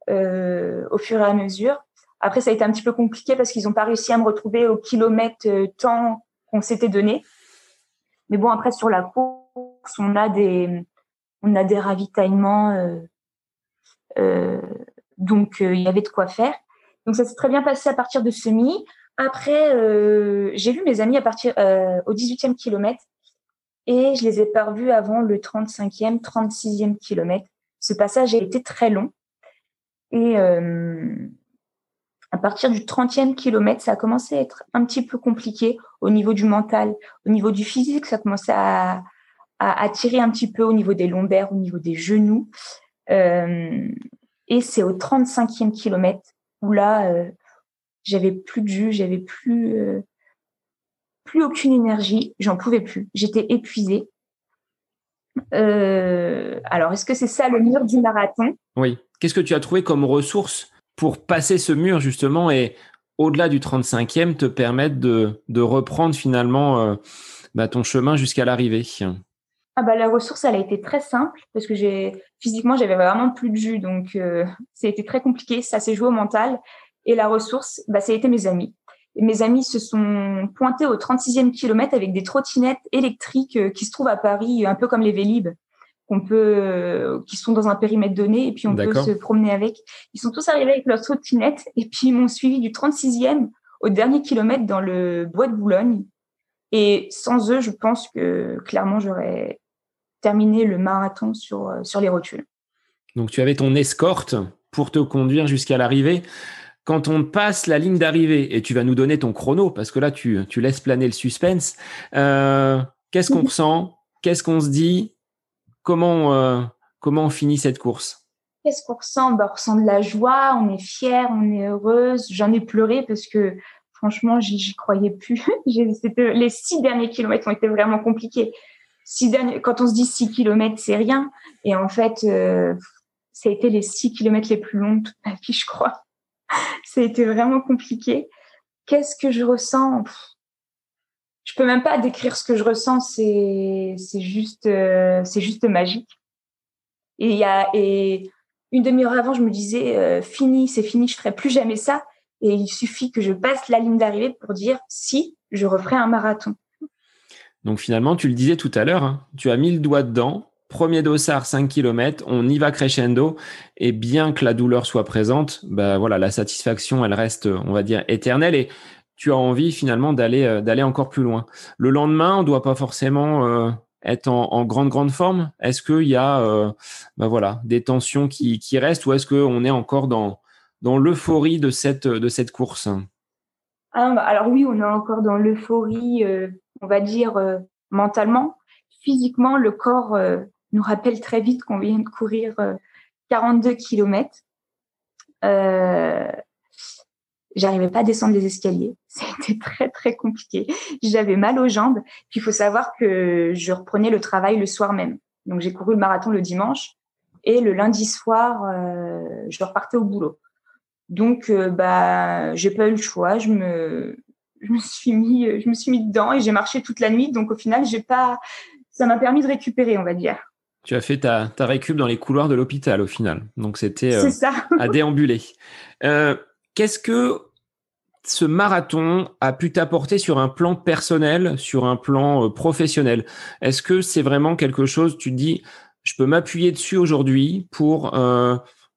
euh, au fur et à mesure. Après, ça a été un petit peu compliqué parce qu'ils n'ont pas réussi à me retrouver au kilomètre euh, temps qu'on s'était donné. Mais bon, après sur la course, on a des on a des ravitaillements, donc il y avait de quoi faire. Donc ça s'est très bien passé à partir de semi. Après, j'ai vu mes amis à partir au 18e kilomètre et je les ai pas revus avant le 35e, 36e kilomètre. Ce passage a été très long et euh, à partir du 30e kilomètre, ça a commencé à être un petit peu compliqué au niveau du mental, au niveau du physique, ça a commencé à, à, tirer un petit peu au niveau des lombaires, au niveau des genoux. Euh, et c'est au 35e kilomètre où là, euh, j'avais plus de jus, j'avais plus, euh, plus aucune énergie, j'en pouvais plus, j'étais épuisée. Euh, alors, est-ce que c'est ça le mur du marathon? Oui. Qu'est-ce que tu as trouvé comme ressource pour passer ce mur justement et au-delà du 35e te permettre de, de reprendre finalement euh, bah, ton chemin jusqu'à l'arrivée? Ah bah, la ressource, elle a été très simple parce que j'ai physiquement, j'avais vraiment plus de jus, donc euh, ça a été très compliqué. Ça s'est joué au mental. Et la ressource, bah, ça a été mes amis mes amis se sont pointés au 36e kilomètre avec des trottinettes électriques euh, qui se trouvent à Paris, un peu comme les Vélib, qu'on peut, euh, qui sont dans un périmètre donné et puis on peut se promener avec. Ils sont tous arrivés avec leurs trottinettes et puis ils m'ont suivi du 36e au dernier kilomètre dans le bois de Boulogne. Et sans eux, je pense que clairement, j'aurais terminé le marathon sur, euh, sur les rotules. Donc tu avais ton escorte pour te conduire jusqu'à l'arrivée quand on passe la ligne d'arrivée, et tu vas nous donner ton chrono, parce que là, tu, tu laisses planer le suspense, euh, qu'est-ce qu'on ressent? Qu'est-ce qu'on se dit? Comment, euh, comment on finit cette course? Qu'est-ce qu'on ressent? Bah, On ressent de la joie, on est fier, on est heureuse. J'en ai pleuré parce que franchement, j'y croyais plus. [LAUGHS] les six derniers kilomètres ont été vraiment compliqués. Six derniers, quand on se dit six kilomètres, c'est rien. Et en fait, euh, ça a été les six kilomètres les plus longs de toute ma vie, je crois [LAUGHS] été vraiment compliqué. Qu'est-ce que je ressens? Je peux même pas décrire ce que je ressens. C'est juste euh, c'est juste magique. Et y a et une demi-heure avant, je me disais euh, fini, c'est fini, je ferai plus jamais ça. Et il suffit que je passe la ligne d'arrivée pour dire si je referai un marathon. Donc finalement, tu le disais tout à l'heure, hein, tu as mis le doigt dedans, Premier dossard, 5 km, on y va crescendo. Et bien que la douleur soit présente, bah voilà, la satisfaction, elle reste, on va dire, éternelle. Et tu as envie finalement d'aller euh, d'aller encore plus loin. Le lendemain, on doit pas forcément euh, être en, grande grande forme. Est-ce qu'il y a bah voilà des tensions qui, qui restent ou est-ce qu'on est encore dans dans l'euphorie de cette de cette course? Ah bah, Alors oui, on est encore dans l'euphorie, on va dire mentalement. Physiquement, le corps nous rappelle très vite qu'on vient de courir 42 km. Euh, J'arrivais pas à descendre les escaliers. [LAUGHS] C'était très, très compliqué. J'avais mal aux jambes. Puis il faut savoir que je reprenais le travail le soir même. Donc j'ai couru le marathon le dimanche et le lundi soir, euh, je repartais au boulot. Donc euh, bah j'ai pas eu le choix. Je me je me suis mis je me suis mis dedans et j'ai marché toute la nuit. Donc au final j'ai pas ça m'a permis de récupérer on va dire. Tu as fait ta, ta récup dans les couloirs de l'hôpital au final. Donc c'était euh, [LAUGHS] à déambuler. Euh, Qu'est-ce que ce marathon a pu t'apporter sur un plan personnel, sur un plan euh, professionnel? Est-ce que c'est vraiment quelque chose, tu te dis, je peux m'appuyer dessus aujourd'hui pour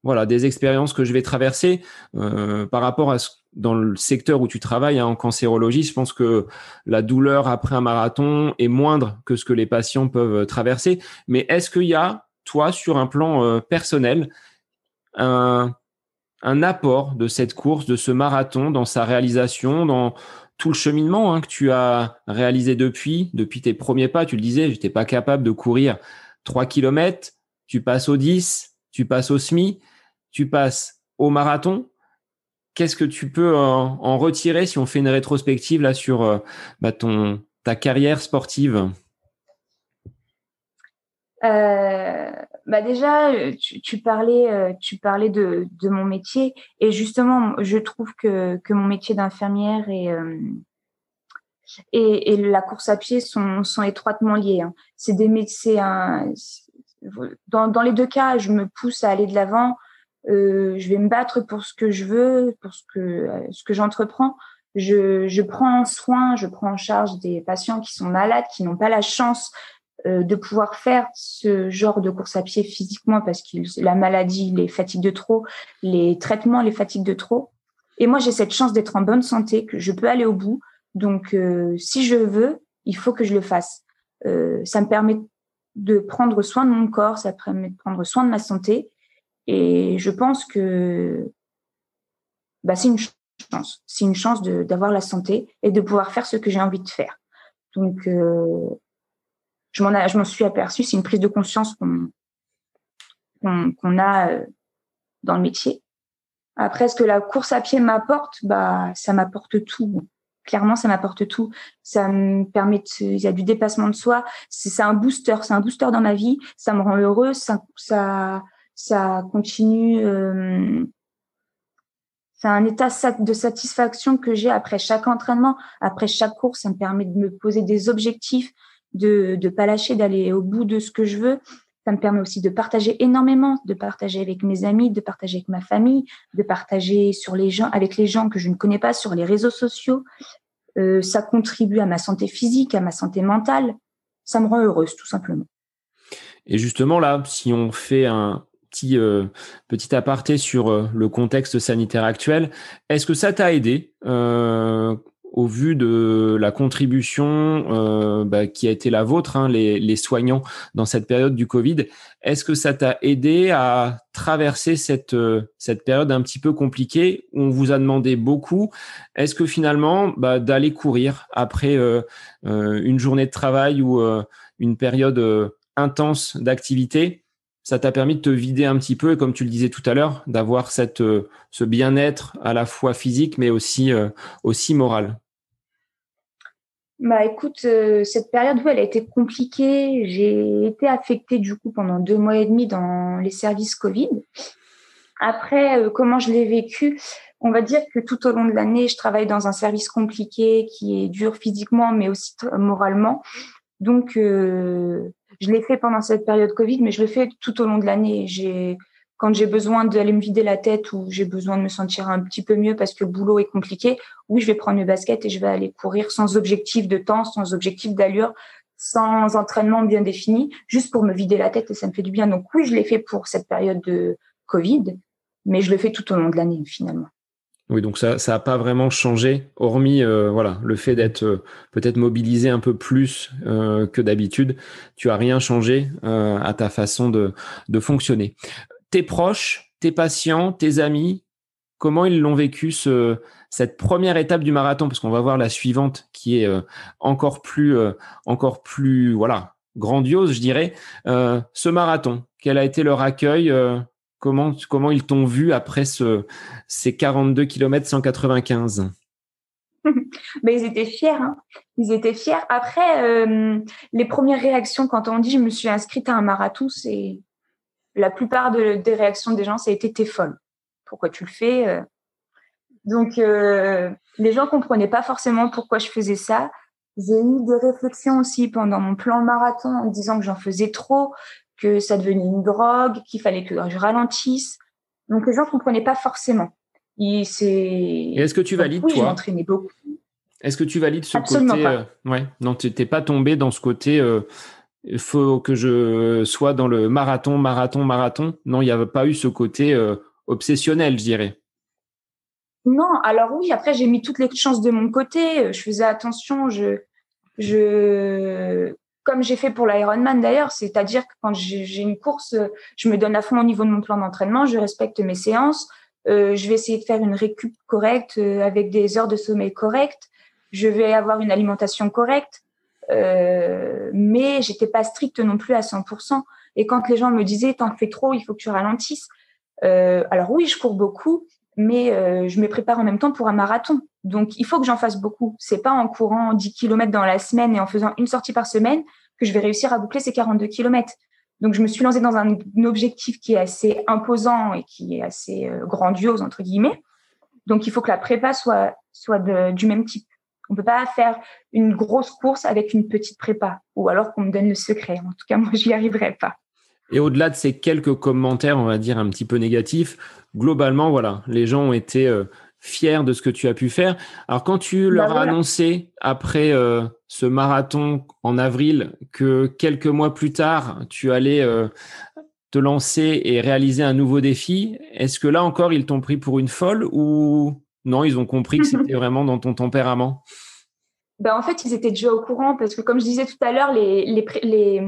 voilà des expériences que je vais traverser par rapport à ce, dans le secteur où tu travailles hein, en cancérologie, je pense que la douleur après un marathon est moindre que ce que les patients peuvent traverser. Mais est-ce qu'il y a, toi, sur un plan personnel, un, apport de cette course, de ce marathon dans sa réalisation, dans tout le cheminement hein, que tu as réalisé depuis, depuis tes premiers pas? Tu le disais, je n'étais pas capable de courir 3 km, tu passes au 10, tu passes au semi, tu passes au marathon. Qu'est-ce que tu peux en, retirer si on fait une rétrospective là sur euh, bah, ta carrière sportive? Euh, bah déjà, tu, parlais, euh, tu parlais de, mon métier et justement, je trouve que, mon métier d'infirmière et, la course à pied sont, étroitement liés. Hein. C'est métiers. Dans, dans les deux cas, je me pousse à aller de l'avant. Euh, je vais me battre pour ce que je veux, pour ce que ce que j'entreprends. Je, je prends soin, je prends en charge des patients qui sont malades, qui n'ont pas la chance euh, de pouvoir faire ce genre de course à pied physiquement parce que la maladie les fatigue de trop, les traitements les fatiguent de trop. Et moi, j'ai cette chance d'être en bonne santé, que je peux aller au bout. Donc, euh, si je veux, il faut que je le fasse. Euh, ça me permet de prendre soin de mon corps, ça permet de prendre soin de ma santé. Et je pense que bah, c'est une chance. C'est une chance d'avoir la santé et de pouvoir faire ce que j'ai envie de faire. Donc, euh, je m'en suis aperçue. C'est une prise de conscience qu'on a euh, dans le métier. Après, ce que la course à pied m'apporte, bah, ça m'apporte tout. Clairement, ça m'apporte tout. Ça me permet de, il y a du dépassement de soi. C'est un booster, c'est un booster dans ma vie. Ça me rend heureuse. Ça, ça continue. Euh, c'est un état de satisfaction que j'ai après chaque entraînement, après chaque course. Ça me permet de me poser des objectifs, de ne pas lâcher, d'aller au bout de ce que je veux. Ça me permet aussi de partager énormément, de partager avec mes amis, de partager avec ma famille, de partager sur les gens, avec les gens que je ne connais pas sur les réseaux sociaux. Euh, ça contribue à ma santé physique, à ma santé mentale. Ça me rend heureuse, tout simplement. Et justement, là, si on fait un petit, euh, aparté sur euh, le contexte sanitaire actuel, est-ce que ça t'a aidé au vu de la contribution euh, bah, qui a été la vôtre, hein, les, soignants, dans cette période du Covid, est-ce que ça t'a aidé à traverser cette, euh, période un petit peu compliquée? Où on vous a demandé beaucoup. Est-ce que finalement, bah, d'aller courir après euh, une journée de travail ou une période intense d'activité, ça t'a permis de te vider un petit peu et comme tu le disais tout à l'heure, d'avoir cette euh, ce bien-être à la fois physique mais aussi euh, aussi moral. Bah écoute, euh, cette période où elle a été compliquée, j'ai été affectée du coup pendant deux mois et demi dans les services Covid. Après, comment je l'ai vécu? On va dire que tout au long de l'année, je travaille dans un service compliqué qui est dur physiquement mais aussi moralement. Donc, je l'ai fait pendant cette période Covid, mais je le fais tout au long de l'année. Quand j'ai besoin d'aller me vider la tête ou j'ai besoin de me sentir un petit peu mieux parce que le boulot est compliqué, oui, je vais prendre mes baskets et je vais aller courir sans objectif de temps, sans objectif d'allure, sans entraînement bien défini, juste pour me vider la tête et ça me fait du bien. Donc oui, je l'ai fait pour cette période de Covid, mais je le fais tout au long de l'année finalement. Oui, donc ça, ça n'a pas vraiment changé, hormis euh, voilà le fait d'être euh, peut-être mobilisé un peu plus euh, que d'habitude. Tu as rien changé à ta façon de, de fonctionner. Tes proches, tes patients, tes amis, comment ils l'ont vécu ce, cette première étape du marathon? Parce qu'on va voir la suivante qui est encore plus, encore plus, voilà, grandiose, je dirais. ce marathon, quel a été leur accueil Comment, ils t'ont vu après ce, ces 42 km 195 Mais ils étaient fiers. Hein. Ils étaient fiers. Après, euh, les premières réactions quand on dit je me suis inscrite à un marathon, la plupart des réactions des gens, été t'es folle. Pourquoi tu le fais euh? Donc, euh, les gens comprenaient pas forcément pourquoi je faisais ça. J'ai eu des réflexions aussi pendant mon plan marathon en disant que j'en faisais trop, que ça devenait une drogue, qu'il fallait que je ralentisse. Donc les gens comprenaient pas forcément. Est-ce que tu valides oui, toi beaucoup. Est-ce que tu valides ce Absolument côté pas. Euh, ouais, non, tu n'es pas tombé dans ce côté. Euh, il faut que je sois dans le marathon, marathon, marathon? Non, il n'y avait pas eu ce côté euh, obsessionnel, je dirais. Non, alors oui, après j'ai mis toutes les chances de mon côté. Je faisais attention. Je, je, comme j'ai fait pour l'Ironman d'ailleurs, c'est-à-dire que quand j'ai une course, je me donne à fond au niveau de mon plan d'entraînement, je respecte mes séances, euh, je vais essayer de faire une récup correcte euh, avec des heures de sommeil correctes, je vais avoir une alimentation correcte, euh, mais j'étais pas stricte non plus à 100%. Et quand les gens me disaient t'en fais trop, il faut que tu ralentisses. Euh, alors oui, je cours beaucoup, mais euh, je me prépare en même temps pour un marathon. Donc, il faut que j'en fasse beaucoup. C'est pas en courant 10 km dans la semaine et en faisant une sortie par semaine que je vais réussir à boucler ces 42 km. Donc, je me suis lancée dans un, objectif qui est assez imposant et qui est assez euh, grandiose, entre guillemets. Donc, il faut que la prépa soit, soit du même type. On peut pas faire une grosse course avec une petite prépa ou alors qu'on me donne le secret. En tout cas, moi, j'y arriverai pas. Et au-delà de ces quelques commentaires, on va dire un petit peu négatifs, globalement, voilà, les gens ont été euh, fiers de ce que tu as pu faire. Alors, quand tu bah leur as annoncé après euh, ce marathon en avril que quelques mois plus tard, tu allais euh, te lancer et réaliser un nouveau défi, est-ce que là encore, ils t'ont pris pour une folle ou non, ils ont compris que [LAUGHS] c'était vraiment dans ton tempérament? Ben, en fait, ils étaient déjà au courant parce que, comme je disais tout à l'heure, les, les, les,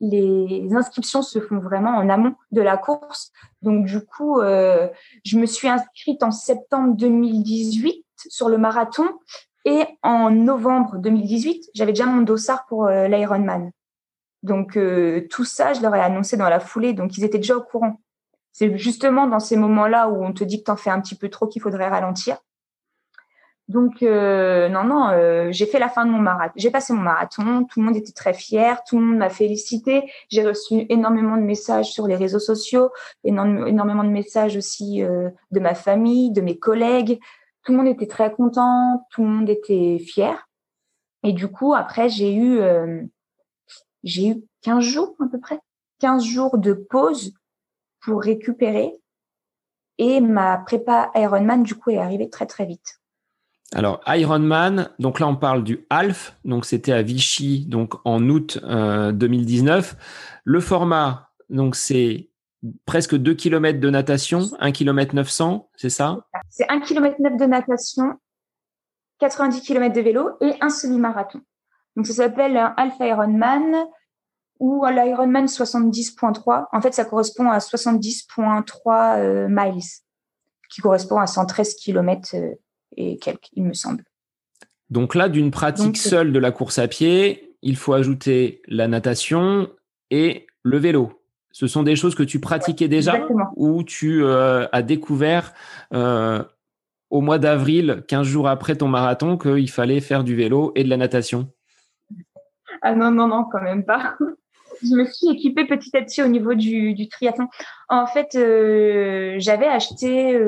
les inscriptions se font vraiment en amont de la course. Donc du coup, euh, je me suis inscrite en septembre 2018 sur le marathon et en novembre 2018, j'avais déjà mon dossard pour euh, l'Ironman. Donc euh, tout ça, je leur ai annoncé dans la foulée, donc ils étaient déjà au courant. C'est justement dans ces moments-là où on te dit que t'en fais un petit peu trop qu'il faudrait ralentir. Donc euh, non non, euh, j'ai fait la fin de mon marathon. J'ai passé mon marathon. Tout le monde était très fier. Tout le monde m'a félicité. J'ai reçu énormément de messages sur les réseaux sociaux, énormément de messages aussi euh, de ma famille, de mes collègues. Tout le monde était très content. Tout le monde était fier. Et du coup après j'ai eu j'ai eu 15 jours à peu près, 15 jours de pause pour récupérer. Et ma prépa Ironman du coup est arrivée très très vite. Alors Ironman, donc là on parle du half, donc c'était à Vichy, donc en août 2019. Euh, Le format, donc c'est presque 2 km de natation, 1 km 900, c'est ça? C'est 1 km 9 de natation, 90 km de vélo et un semi-marathon. Donc ça s'appelle un half Ironman ou l'Ironman 70.3. En fait, ça correspond à 70.3 euh, miles, qui correspond à 113 km et quelques, il me semble. Donc là, d'une pratique seule de la course à pied, il faut ajouter la natation et le vélo. Ce sont des choses que tu pratiquais déjà ou tu euh, as découvert euh, au mois d'avril, 15 jours après ton marathon, qu'il fallait faire du vélo et de la natation? Ah non, non, non, quand même pas. Je me suis équipée petit à petit au niveau du, triathlon. En fait, euh, j'avais acheté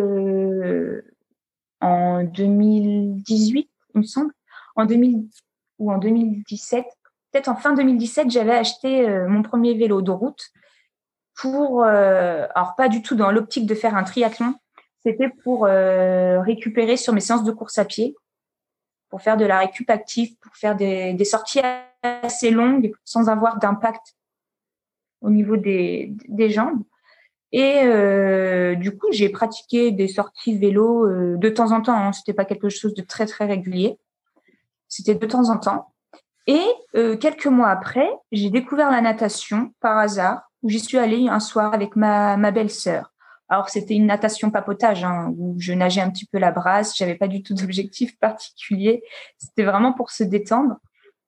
en 2018, il me semble, en 2000 ou en 2017, peut-être en fin 2017, j'avais acheté euh, mon premier vélo de route pour, euh, alors pas du tout dans l'optique de faire un triathlon, c'était pour euh, récupérer sur mes séances de course à pied, pour faire de la récup active, pour faire des, sorties assez longues sans avoir d'impact au niveau des jambes. Et euh, du coup, j'ai pratiqué des sorties vélo euh, de temps en temps. Hein. C'était pas quelque chose de très très régulier. C'était de temps en temps. Et euh, quelques mois après, j'ai découvert la natation par hasard, où j'y suis allée un soir avec ma, ma belle-sœur. Alors c'était une natation papotage, hein, où je nageais un petit peu la brasse. J'avais pas du tout d'objectif [LAUGHS] particulier. C'était vraiment pour se détendre.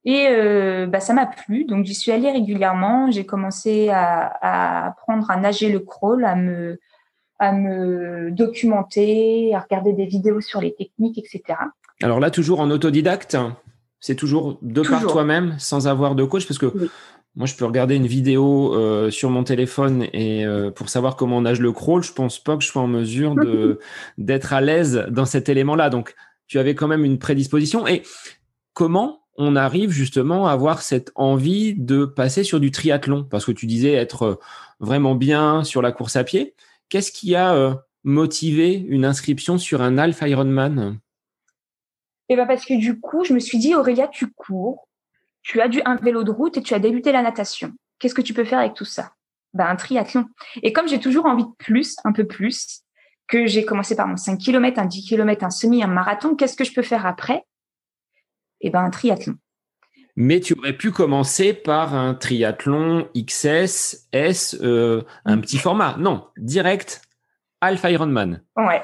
Et euh, bah, ça m'a plu, donc j'y suis allée régulièrement. J'ai commencé à, à, apprendre à nager le crawl, à me, à me documenter, à regarder des vidéos sur les techniques, etc. Alors là, toujours en autodidacte, c'est toujours de par toi-même, sans avoir de coach, parce que moi, je peux regarder une vidéo euh, sur mon téléphone et euh, pour savoir comment on nage le crawl, je pense pas que je sois en mesure de [LAUGHS] d'être à l'aise dans cet élément-là. Donc, tu avais quand même une prédisposition. Et comment on arrive justement à avoir cette envie de passer sur du triathlon Parce que tu disais être euh, vraiment bien sur la course à pied. Qu'est-ce qui a motivé une inscription sur un Alpha Ironman? Eh ben parce que du coup, je me suis dit, Aurélia, tu cours, tu as du, un vélo de route et tu as débuté la natation. Qu'est-ce que tu peux faire avec tout ça? Ben, Un triathlon. Et comme j'ai toujours envie de plus, un peu plus, que j'ai commencé par mon 5 km, un 10 km, un semi, un marathon, qu'est-ce que je peux faire après? Eh ben un triathlon. Mais tu aurais pu commencer par un triathlon XS, S, euh, un petit format. Non, direct, Alpha Ironman. Ouais.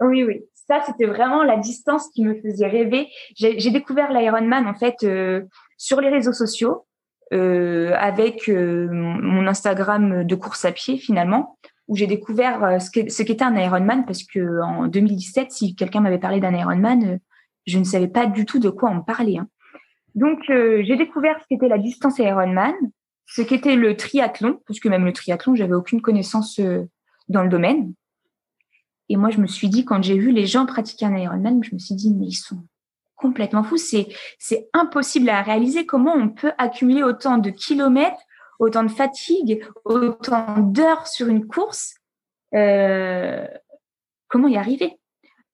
Oui, oui ça, c'était vraiment la distance qui me faisait rêver. J'ai découvert l'Ironman en fait euh, sur les réseaux sociaux euh, avec mon Instagram de course à pied finalement, où j'ai découvert ce qu'était un Ironman parce que en 2017, si quelqu'un m'avait parlé d'un Ironman, je ne savais pas du tout de quoi on parlait. Hein. Donc j'ai découvert ce qu'était la distance Ironman, ce qu'était le triathlon, parce que même le triathlon, j'avais aucune connaissance dans le domaine. Et moi, je me suis dit, quand j'ai vu les gens pratiquer un Ironman, je me suis dit, mais ils sont complètement fous. C'est, c'est impossible à réaliser. Comment on peut accumuler autant de kilomètres, autant de fatigue, autant d'heures sur une course euh, Comment y arriver?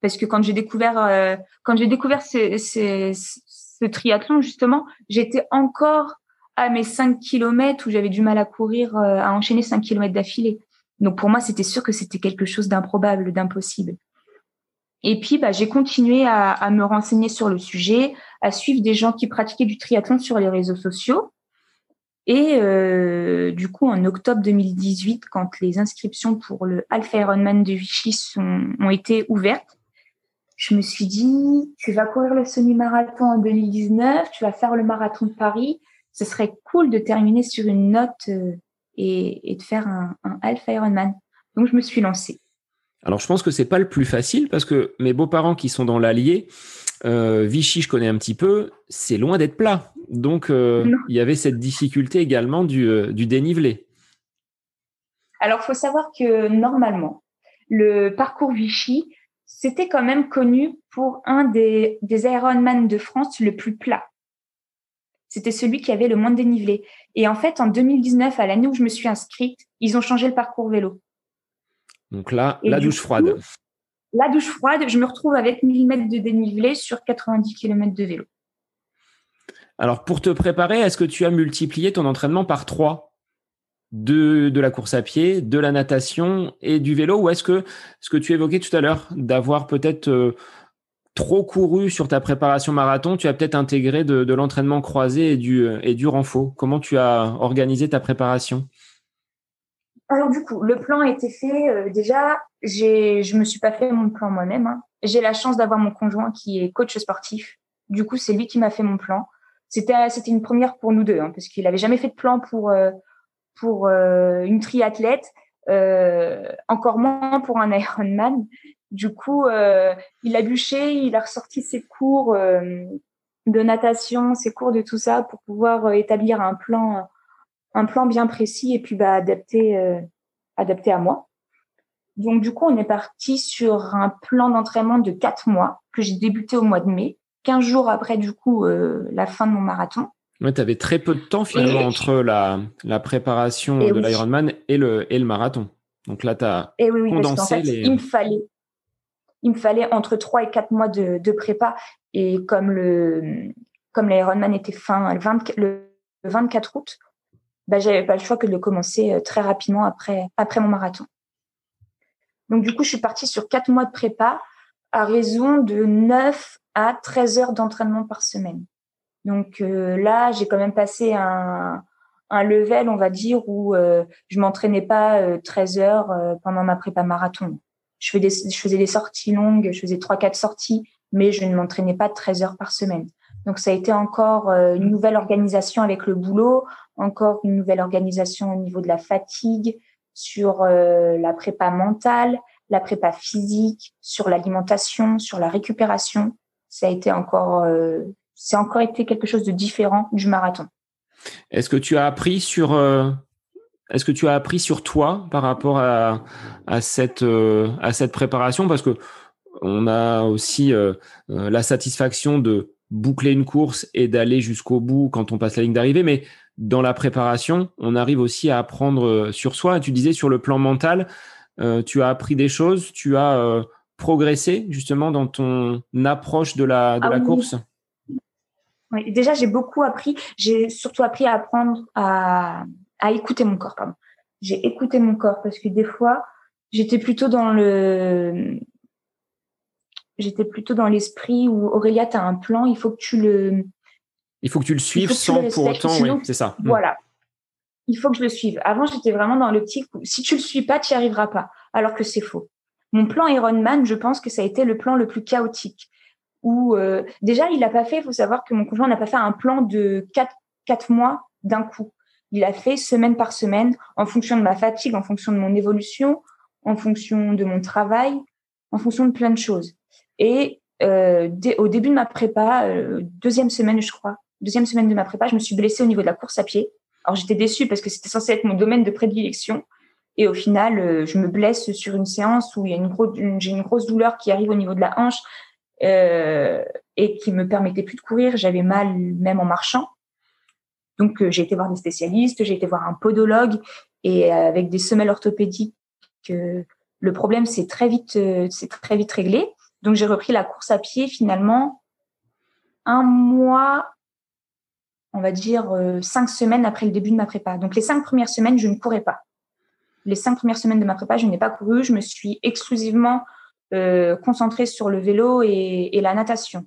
Parce que quand j'ai découvert, euh, quand j'ai découvert ce, triathlon, justement, j'étais encore à mes 5 kilomètres où j'avais du mal à courir, euh, à enchaîner 5 kilomètres d'affilée. Donc pour moi, c'était sûr que c'était quelque chose d'improbable, d'impossible. Et puis, bah, j'ai continué à, me renseigner sur le sujet, à suivre des gens qui pratiquaient du triathlon sur les réseaux sociaux. Et euh, du coup, en octobre 2018, quand les inscriptions pour le Alpha Ironman de Vichy ont été ouvertes, je me suis dit, tu vas courir le semi-marathon en 2019, tu vas faire le marathon de Paris. Ce serait cool de terminer sur une note euh, et, de faire un, un Alpha Ironman. Donc, je me suis lancée. Alors, je pense que c'est pas le plus facile parce que mes beaux-parents qui sont dans l'Allier, euh, Vichy, je connais un petit peu, c'est loin d'être plat. Donc, euh, il y avait cette difficulté également du, euh, du dénivelé. Alors, il faut savoir que normalement, le parcours Vichy, c'était quand même connu pour un des, des Ironman de France le plus plat. C'était celui qui avait le moins de dénivelé. Et en fait, en 2019, à l'année où je me suis inscrite, ils ont changé le parcours vélo. Donc là, la douche froide. La douche froide, je me retrouve avec 1000 mètres de dénivelé sur 90 km de vélo. Alors, pour te préparer, est-ce que tu as multiplié ton entraînement par trois? De, de la course à pied, de la natation et du vélo Ou est-ce que ce que tu évoquais tout à l'heure, d'avoir peut-être euh, trop couru sur ta préparation marathon, tu as peut-être intégré de, l'entraînement croisé et du, et du renfort. Comment tu as organisé ta préparation? Alors du coup, le plan a été fait. Euh, déjà, j'ai, je me suis pas fait mon plan moi-même. Hein. J'ai la chance d'avoir mon conjoint qui est coach sportif. Du coup, c'est lui qui m'a fait mon plan. C'était, c'était une première pour nous deux, hein, parce qu'il avait jamais fait de plan pour euh, pour euh, une triathlète, encore moins pour un Ironman. Du coup, euh, il a bûché, il a ressorti ses cours euh, de natation, ses cours de tout ça pour pouvoir euh, établir un plan, un plan bien précis et puis bah, adapté, adapté à moi. Donc du coup, on est parti sur un plan d'entraînement de quatre mois que j'ai débuté au mois de mai, 15 jours après du coup la fin de mon marathon. Ouais, tu avais très peu de temps finalement entre la, la préparation de l'Ironman et le, et le marathon. Donc là, tu as condensé les... Il me fallait, il me fallait entre trois et quatre mois de, de prépa. Et comme le comme l'Ironman était fin le, 24 août, bah, j'avais pas le choix que de le commencer euh, très rapidement après après mon marathon. Donc du coup, je suis partie sur quatre mois de prépa à raison de 9 à 13 heures d'entraînement par semaine. Donc euh, là, j'ai quand même passé un, un level, on va dire, où euh, je m'entraînais pas 13 heures pendant ma prépa marathon je, des, je faisais des sorties longues, je faisais trois, quatre sorties, mais je ne m'entraînais pas 13 heures par semaine. Donc ça a été encore une nouvelle organisation avec le boulot, encore une nouvelle organisation au niveau de la fatigue, sur la prépa mentale, la prépa physique, sur l'alimentation, sur la récupération. Ça a été encore, euh, c'est encore été quelque chose de différent du marathon. Est-ce que tu as appris sur, euh, est-ce que tu as appris sur toi par rapport à, à cette, euh, à cette préparation? Parce que on a aussi la satisfaction de boucler une course et d'aller jusqu'au bout quand on passe la ligne d'arrivée, mais dans la préparation, on arrive aussi à apprendre sur soi. Tu disais sur le plan mental, euh, tu as appris des choses, tu as euh, progressé justement dans ton approche de la, de ah la course? Oui, déjà j'ai beaucoup appris. J'ai surtout appris à apprendre à, à écouter mon corps. Pardon. J'ai écouté mon corps parce que des fois j'étais plutôt dans le j'étais plutôt dans l'esprit où Aurélia, tu as un plan, il faut que tu le il faut que tu le suives sans pour autant, oui, c'est ça. Mm. Voilà il faut que je le suive. Avant, j'étais vraiment dans l'optique où si tu le suis pas, tu n'y arriveras pas. Alors que c'est faux. Mon plan Ironman, je pense que ça a été le plan le plus chaotique. Où euh, déjà, il n'a pas fait. Il faut savoir que mon conjoint n'a pas fait un plan de quatre quatre mois d'un coup. Il a fait semaine par semaine, en fonction de ma fatigue, en fonction de mon évolution, en fonction de mon travail, en fonction de plein de choses. Et euh, au début de ma prépa, euh, deuxième semaine, je crois, deuxième semaine de ma prépa, je me suis blessée au niveau de la course à pied. Alors j'étais déçue parce que c'était censé être mon domaine de prédilection. Et au final, euh, je me blesse sur une séance où il y a une j'ai une grosse douleur qui arrive au niveau de la hanche euh, et qui me permettait plus de courir. J'avais mal même en marchant. Donc euh, j'ai été voir des spécialistes, j'ai été voir un podologue et euh, avec des semelles orthopédiques, le problème c'est très vite, c'est très vite réglé. Donc j'ai repris la course à pied finalement un mois on va dire, cinq semaines après le début de ma prépa. Donc, les cinq premières semaines, je ne courais pas. Les cinq premières semaines de ma prépa, je n'ai pas couru. Je me suis exclusivement euh, concentrée sur le vélo et, la natation.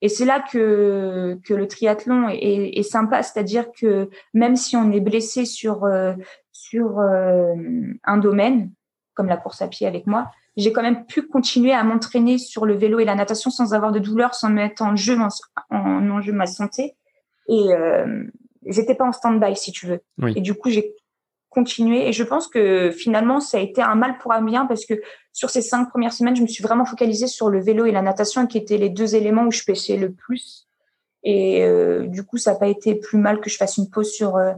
Et c'est là que, que le triathlon est, sympa, c'est-à-dire que même si on est blessé sur, euh, sur un domaine, comme la course à pied avec moi, j'ai quand même pu continuer à m'entraîner sur le vélo et la natation sans avoir de douleur, sans mettre en jeu, en, en jeu ma santé. Et euh, j'étais pas en stand-by, si tu veux. Et du coup, j'ai continué. Et je pense que finalement, ça a été un mal pour un bien parce que sur ces cinq premières semaines, je me suis vraiment focalisée sur le vélo et la natation, qui étaient les deux éléments où je pêchais le plus. Et euh, du coup, ça n'a pas été plus mal que je fasse une pause sur, euh,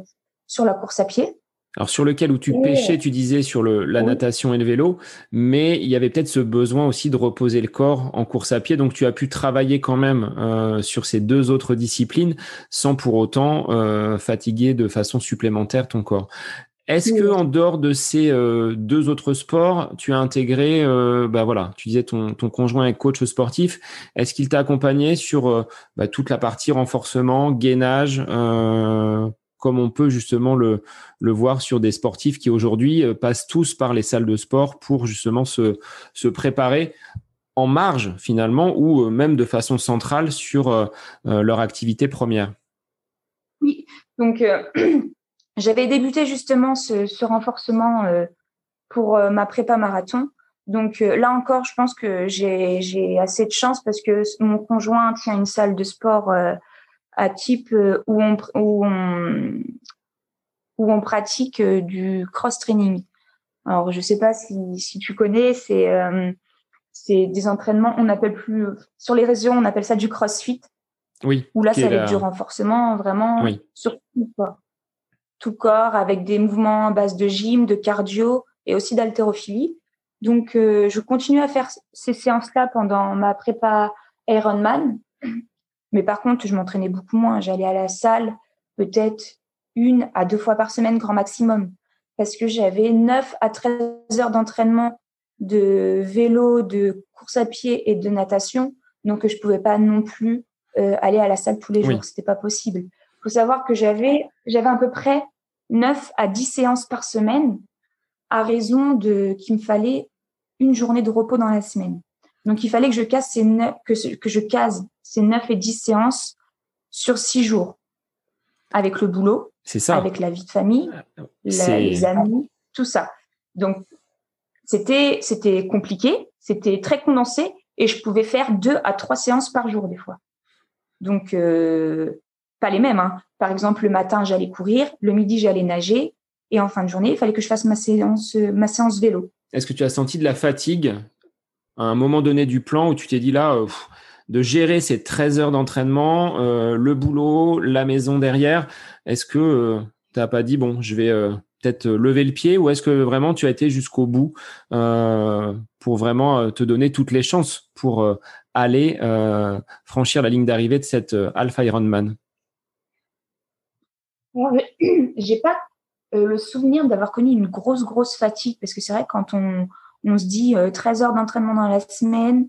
sur la course à pied. Alors sur lequel où tu pêchais, tu disais sur le, la natation et le vélo, mais il y avait peut-être ce besoin aussi de reposer le corps en course à pied. Donc tu as pu travailler quand même euh, sur ces deux autres disciplines sans pour autant euh, fatiguer de façon supplémentaire ton corps. Est-ce que en dehors de ces euh, deux autres sports, tu as intégré, bah voilà, tu disais ton, ton conjoint est coach sportif. Est-ce qu'il t'a accompagné sur bah, toute la partie renforcement, gainage? comme on peut justement le, le voir sur des sportifs qui aujourd'hui euh, passent tous par les salles de sport pour justement se, se préparer en marge finalement ou euh, même de façon centrale sur euh, leur activité première? Oui, donc [CLEARS THROAT] j'avais débuté justement ce, ce renforcement pour ma prépa marathon. Donc là encore, je pense que j'ai assez de chance parce que mon conjoint tient une salle de sport à type euh, où on, où on, où on pratique euh, du cross-training. Alors, je sais pas si, si tu connais, c'est euh, des entraînements, on appelle plus sur les réseaux, on appelle ça du crossfit. Oui. Où là, ça va être du renforcement vraiment sur tout. Tout corps avec des mouvements à base de gym, de cardio et aussi d'haltérophilie. Donc, je continue à faire ces séances-là pendant ma prépa Ironman. Mais par contre, je m'entraînais beaucoup moins. J'allais à la salle peut-être une à deux fois par semaine, grand maximum, parce que j'avais 9 à 13 heures d'entraînement de vélo, de course à pied et de natation. Donc, je pouvais pas non plus euh, aller à la salle tous les jours. C'était pas possible. Faut savoir que j'avais, j'avais à peu près 9 à 10 séances par semaine à raison de qu'il me fallait une journée de repos dans la semaine. Donc, il fallait que je casse ces neuf, que, que je case ces 9 et 10 séances sur 6 jours avec le boulot, c'est ça. avec la vie de famille, les amis, tout ça. Donc, c'était, c'était compliqué, c'était très condensé et je pouvais faire deux à trois séances par jour des fois. Donc, pas les mêmes. Hein. Par exemple, le matin, j'allais courir, le midi, j'allais nager, et en fin de journée, il fallait que je fasse ma séance, ma séance vélo. Est-ce que tu as senti de la fatigue à un moment donné du plan où tu t'es dit là, de gérer ces 13 heures d'entraînement, le boulot, la maison derrière, est-ce que tu n'as pas dit, bon, je vais peut-être lever le pied ou est-ce que vraiment tu as été jusqu'au bout pour vraiment te donner toutes les chances pour aller franchir la ligne d'arrivée de cette Alpha Ironman? [CLEARS THROAT] J'ai pas le souvenir d'avoir connu une grosse, grosse fatigue parce que c'est vrai quand on, on se dit 13 heures d'entraînement dans la semaine,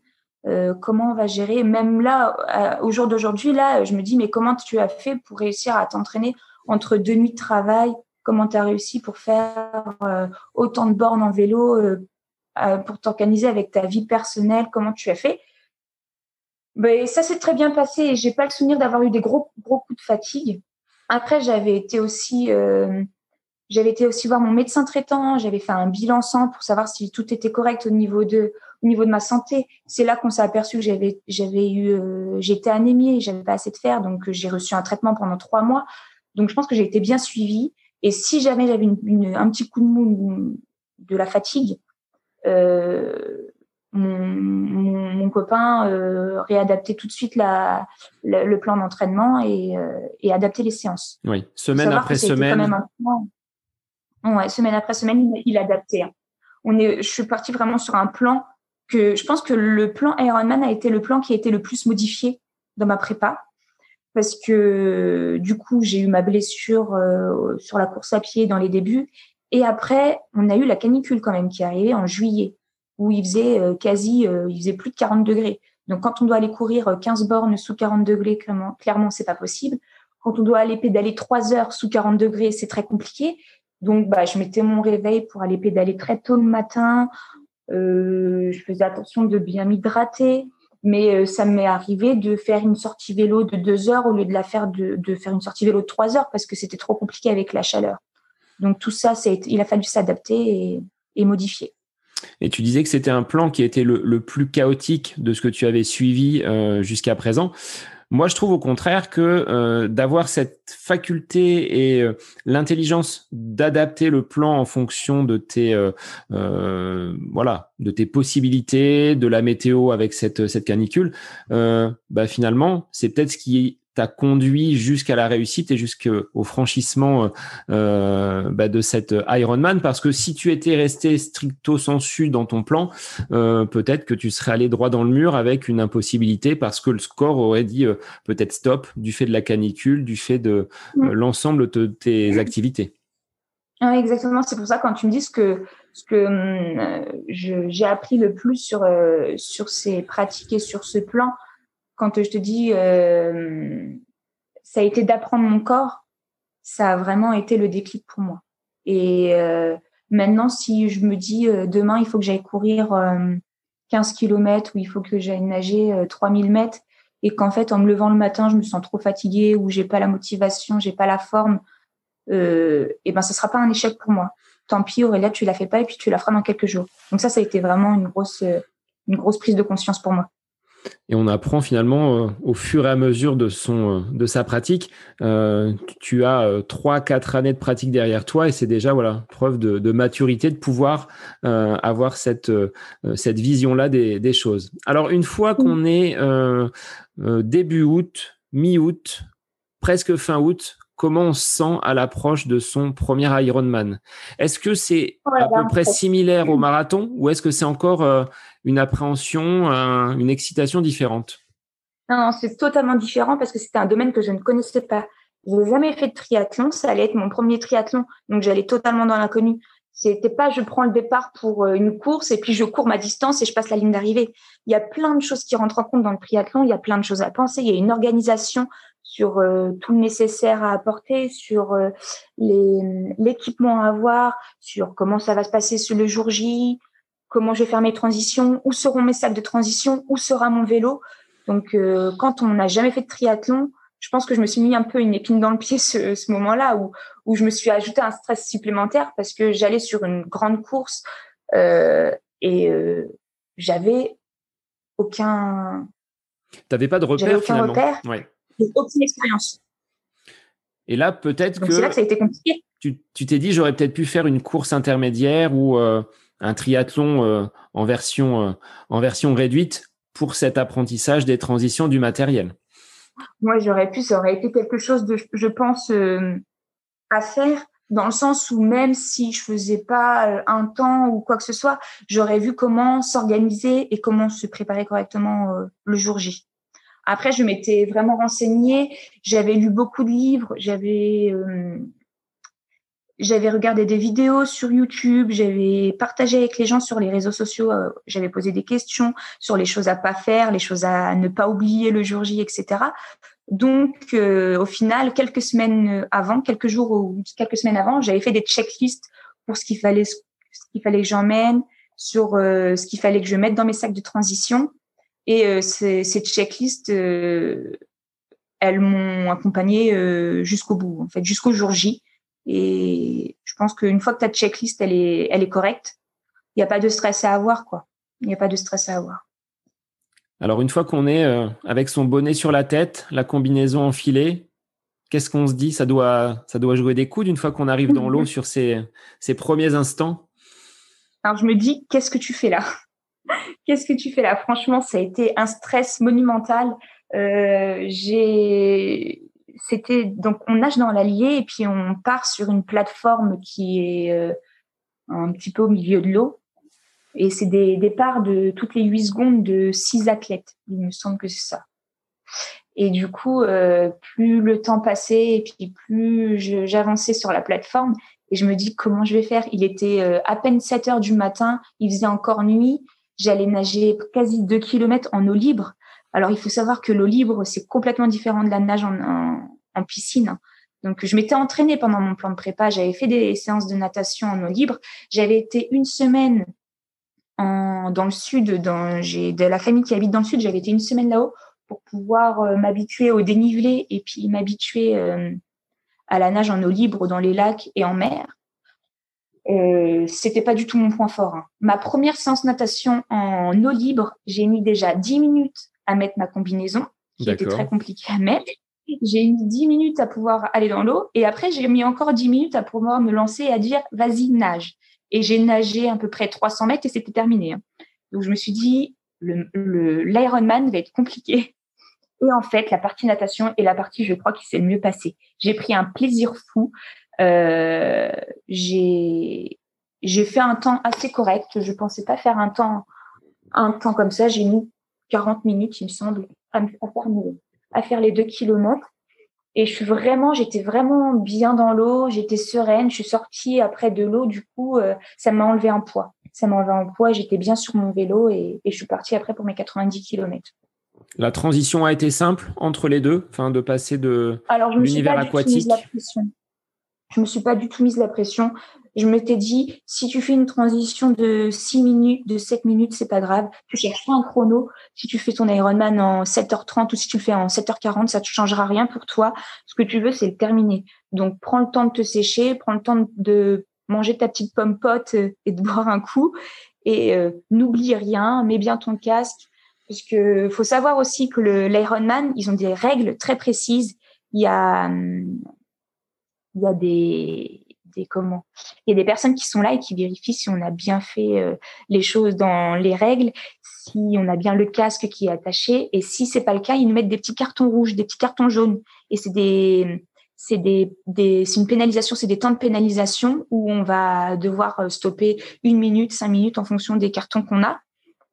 comment on va gérer? Même là, au jour d'aujourd'hui, là, je me dis, mais comment tu as fait pour réussir à t'entraîner entre deux nuits de travail, comment tu as réussi pour faire euh, autant de bornes en vélo, euh, euh, pour t'organiser avec ta vie personnelle, comment tu as fait? Ben, ça s'est très bien passé. J'ai pas le souvenir d'avoir eu des gros, gros coups de fatigue. Après, j'avais été aussi, j'avais été aussi voir mon médecin traitant. J'avais fait un bilan sang pour savoir si tout était correct au niveau de, au niveau de ma santé. C'est là qu'on s'est aperçu que j'avais, j'avais eu, j'étais anémiée, j'avais pas assez de fer, donc j'ai reçu un traitement pendant trois mois. Donc, je pense que j'ai été bien suivie. Et si jamais j'avais une, un petit coup de mou de la fatigue, euh, mon, mon, copain euh, réadaptait tout de suite la, le plan d'entraînement et, euh, et adapter les séances. Oui, semaine après semaine. Ouais, semaine après semaine, il, adaptait. Hein. On est, je suis partie vraiment sur un plan que je pense que le plan Ironman a été le plan qui a été le plus modifié dans ma prépa parce que du coup, j'ai eu ma blessure euh, sur la course à pied dans les débuts. Et après, on a eu la canicule quand même qui est arrivée en juillet, où il faisait euh, quasi, euh, il faisait plus de 40 degrés. Donc, quand on doit aller courir 15 bornes sous 40 degrés, clairement, clairement c'est pas possible. Quand on doit aller pédaler 3 heures sous 40 degrés, c'est très compliqué. Donc, bah, je mettais mon réveil pour aller pédaler très tôt le matin. je faisais attention de bien m'hydrater. Mais euh, ça m'est arrivé de faire une sortie vélo de deux heures au lieu de la faire de, de faire une sortie vélo de trois heures parce que c'était trop compliqué avec la chaleur. Donc tout ça, c'est, il a fallu s'adapter et, et modifier. Et tu disais que c'était un plan qui était le, le, plus chaotique de ce que tu avais suivi euh, jusqu'à présent. Moi, je trouve au contraire que euh, d'avoir cette faculté et euh, l'intelligence d'adapter le plan en fonction de tes euh, euh voilà de tes possibilités, de la météo avec cette cette canicule, bah finalement, c'est peut-être ce qui t'a conduit jusqu'à la réussite et jusqu'au franchissement euh, euh, bah, de cette Ironman. Parce que si tu étais resté stricto sensu dans ton plan, euh, peut-être que tu serais allé droit dans le mur avec une impossibilité parce que le score aurait dit peut-être stop du fait de la canicule, du fait de l'ensemble de tes activités. exactement, c'est pour ça quand tu me dis ce que ce que j'ai appris le plus sur sur ces pratiques et sur ce plan, quand je te dis euh, ça a été d'apprendre mon corps, ça a vraiment été le déclic pour moi. Et euh, maintenant, si je me dis euh, demain, il faut que j'aille courir 15 km ou il faut que j'aille nager 3000 mètres et qu'en fait, en me levant le matin, je me sens trop fatiguée ou j'ai pas la motivation, j'ai pas la forme, euh, et ben, ce sera pas un échec pour moi. Tant pis, Aurélia, tu la fais pas et puis tu la feras dans quelques jours. Donc ça, ça a été vraiment une grosse, une grosse prise de conscience pour moi et on apprend finalement euh, au fur et à mesure de son euh, de sa pratique. Euh, tu as trois quatre années de pratique derrière toi et c'est déjà voilà preuve de, de, maturité de pouvoir avoir cette cette vision là des, des, choses. Alors une fois qu'on est début août, mi-août, presque fin août, comment on se sent à l'approche de son premier Ironman Est-ce que c'est à peu près similaire au marathon ou est-ce que c'est encore euh, une appréhension, une excitation différente? Non, c'est totalement différent parce que c'était un domaine que je ne connaissais pas. Je n'ai jamais fait de triathlon, ça allait être mon premier triathlon, donc j'allais totalement dans l'inconnu. C'était pas je prends le départ pour euh, une course et puis je cours ma distance et je passe la ligne d'arrivée. Il y a plein de choses qui rentrent en compte dans le triathlon, il y a plein de choses à penser, il y a une organisation sur euh, tout le nécessaire à apporter, sur euh, l'équipement à avoir, sur comment ça va se passer sur le jour J, comment je vais faire mes transitions, où seront mes sacs de transition, où sera mon vélo. Donc, euh, quand on n'a jamais fait de triathlon, je pense que je me suis mis un peu une épine dans le pied ce, ce moment-là où, où je me suis ajouté un stress supplémentaire parce que j'allais sur une grande course et j'avais aucun. T'avais pas de repère aucun finalement. Repère. Ouais. Aucune expérience. Et là, peut-être que. C'est là que ça a été compliqué. Tu t'es dit, j'aurais peut-être pu faire une course intermédiaire ou euh, un triathlon euh, en, version, euh, en version réduite pour cet apprentissage des transitions du matériel. Moi, j'aurais pu, ça aurait été quelque chose de, je pense, à faire dans le sens où même si je faisais pas un temps ou quoi que ce soit, j'aurais vu comment s'organiser et comment se préparer correctement le jour J. Après, je m'étais vraiment renseignée, j'avais lu beaucoup de livres, j'avais euh, j'avais regardé des vidéos sur YouTube, j'avais partagé avec les gens sur les réseaux sociaux, euh, j'avais posé des questions sur les choses à pas faire, les choses à ne pas oublier le jour J, etc. Donc, euh, au final, quelques semaines avant, quelques jours ou quelques semaines avant, j'avais fait des checklists pour ce qu'il fallait, ce qu'il fallait que j'emmène, sur ce qu'il fallait que je mette dans mes sacs de transition. Et euh, ces, ces, checklists, euh, elles m'ont accompagnée euh, jusqu'au bout, en fait, jusqu'au jour J. Et je pense qu'une fois que ta checklist, elle est, elle est correcte, il n'y a pas de stress à avoir, quoi. Il n'y a pas de stress à avoir. Alors, une fois qu'on est avec son bonnet sur la tête, la combinaison enfilée, qu'est-ce qu'on se dit? Ça doit, ça doit jouer des coups une fois qu'on arrive dans l'eau [LAUGHS] sur ces, ces premiers instants? Alors, je me dis, qu'est-ce que tu fais là? Qu'est-ce que tu fais là? Franchement, ça a été un stress monumental. Euh, j'ai, c'était donc on nage dans l'Allier et puis on part sur une plateforme qui est euh, un petit peu au milieu de l'eau. Et c'est des départs de toutes les huit secondes de six athlètes. Il me semble que c'est ça. Et du coup, euh, plus le temps passait et puis plus j'avançais sur la plateforme et je me dis comment je vais faire? Il était à peine 7 heures du matin, il faisait encore nuit J'allais nager quasi deux kilomètres en eau libre. Alors, il faut savoir que l'eau libre, c'est complètement différent de la nage en, piscine. Donc, je m'étais entraînée pendant mon plan de prépa. J'avais fait des séances de natation en eau libre. J'avais été une semaine en, dans le sud. Dans, j'ai de la famille qui habite dans le sud. J'avais été une semaine là-haut pour pouvoir euh, m'habituer au dénivelé et puis m'habituer euh, à la nage en eau libre dans les lacs et en mer euh, c'était pas du tout mon point fort. Hein. Ma première séance natation en eau libre, j'ai mis déjà 10 minutes à mettre ma combinaison, qui était très compliqué à mettre. J'ai mis 10 minutes à pouvoir aller dans l'eau et après j'ai mis encore 10 minutes à pouvoir me lancer et à dire vas-y nage. Et j'ai nagé à peu près 300 mètres et c'était terminé. Hein. Donc je me suis dit le l'Ironman va être compliqué. Et en fait, la partie natation est la partie, je crois, qui s'est le mieux passée. J'ai pris un plaisir fou. Euh, j'ai j'ai fait un temps assez correct. Je pensais pas faire un temps un temps comme ça. J'ai mis 40 minutes, il me semble, à, faire, à faire les deux kilomètres. Et je suis vraiment, j'étais vraiment bien dans l'eau, j'étais sereine. Je suis sortie après de l'eau, du coup, euh, ça m'a enlevé un poids. Ça m'a enlevé un poids, j'étais bien sur mon vélo et, et, je suis partie après pour mes 90 kilomètres. La transition a été simple entre les deux, enfin de passer de l'univers aquatique. Je me suis pas du tout mise la pression. Je m'étais dit, si tu fais une transition de 6 minutes, de 7 minutes, c'est pas grave. Tu cherches pas un chrono. Si tu fais ton Ironman en 7h30 ou si tu le fais en 7h40, ça ne changera rien pour toi. Ce que tu veux, c'est le terminer. Donc, prends le temps de te sécher, prends le temps de manger ta petite pomme pote et de [LAUGHS] boire un coup. Et euh, n'oublie rien, mets bien ton casque. Parce que faut savoir aussi que l'Ironman, ils ont des règles très précises. Il y a, hum, il y a des, des comment. Il y a des personnes qui sont là et qui vérifient si on a bien fait euh, les choses dans les règles si on a bien le casque qui est attaché et si c'est pas le cas ils nous mettent des petits cartons rouges des petits cartons jaunes. Et c'est des c'est des, c'est une pénalisation c'est des temps de pénalisation où on va devoir euh, stopper une minute cinq minutes en fonction des cartons qu'on a.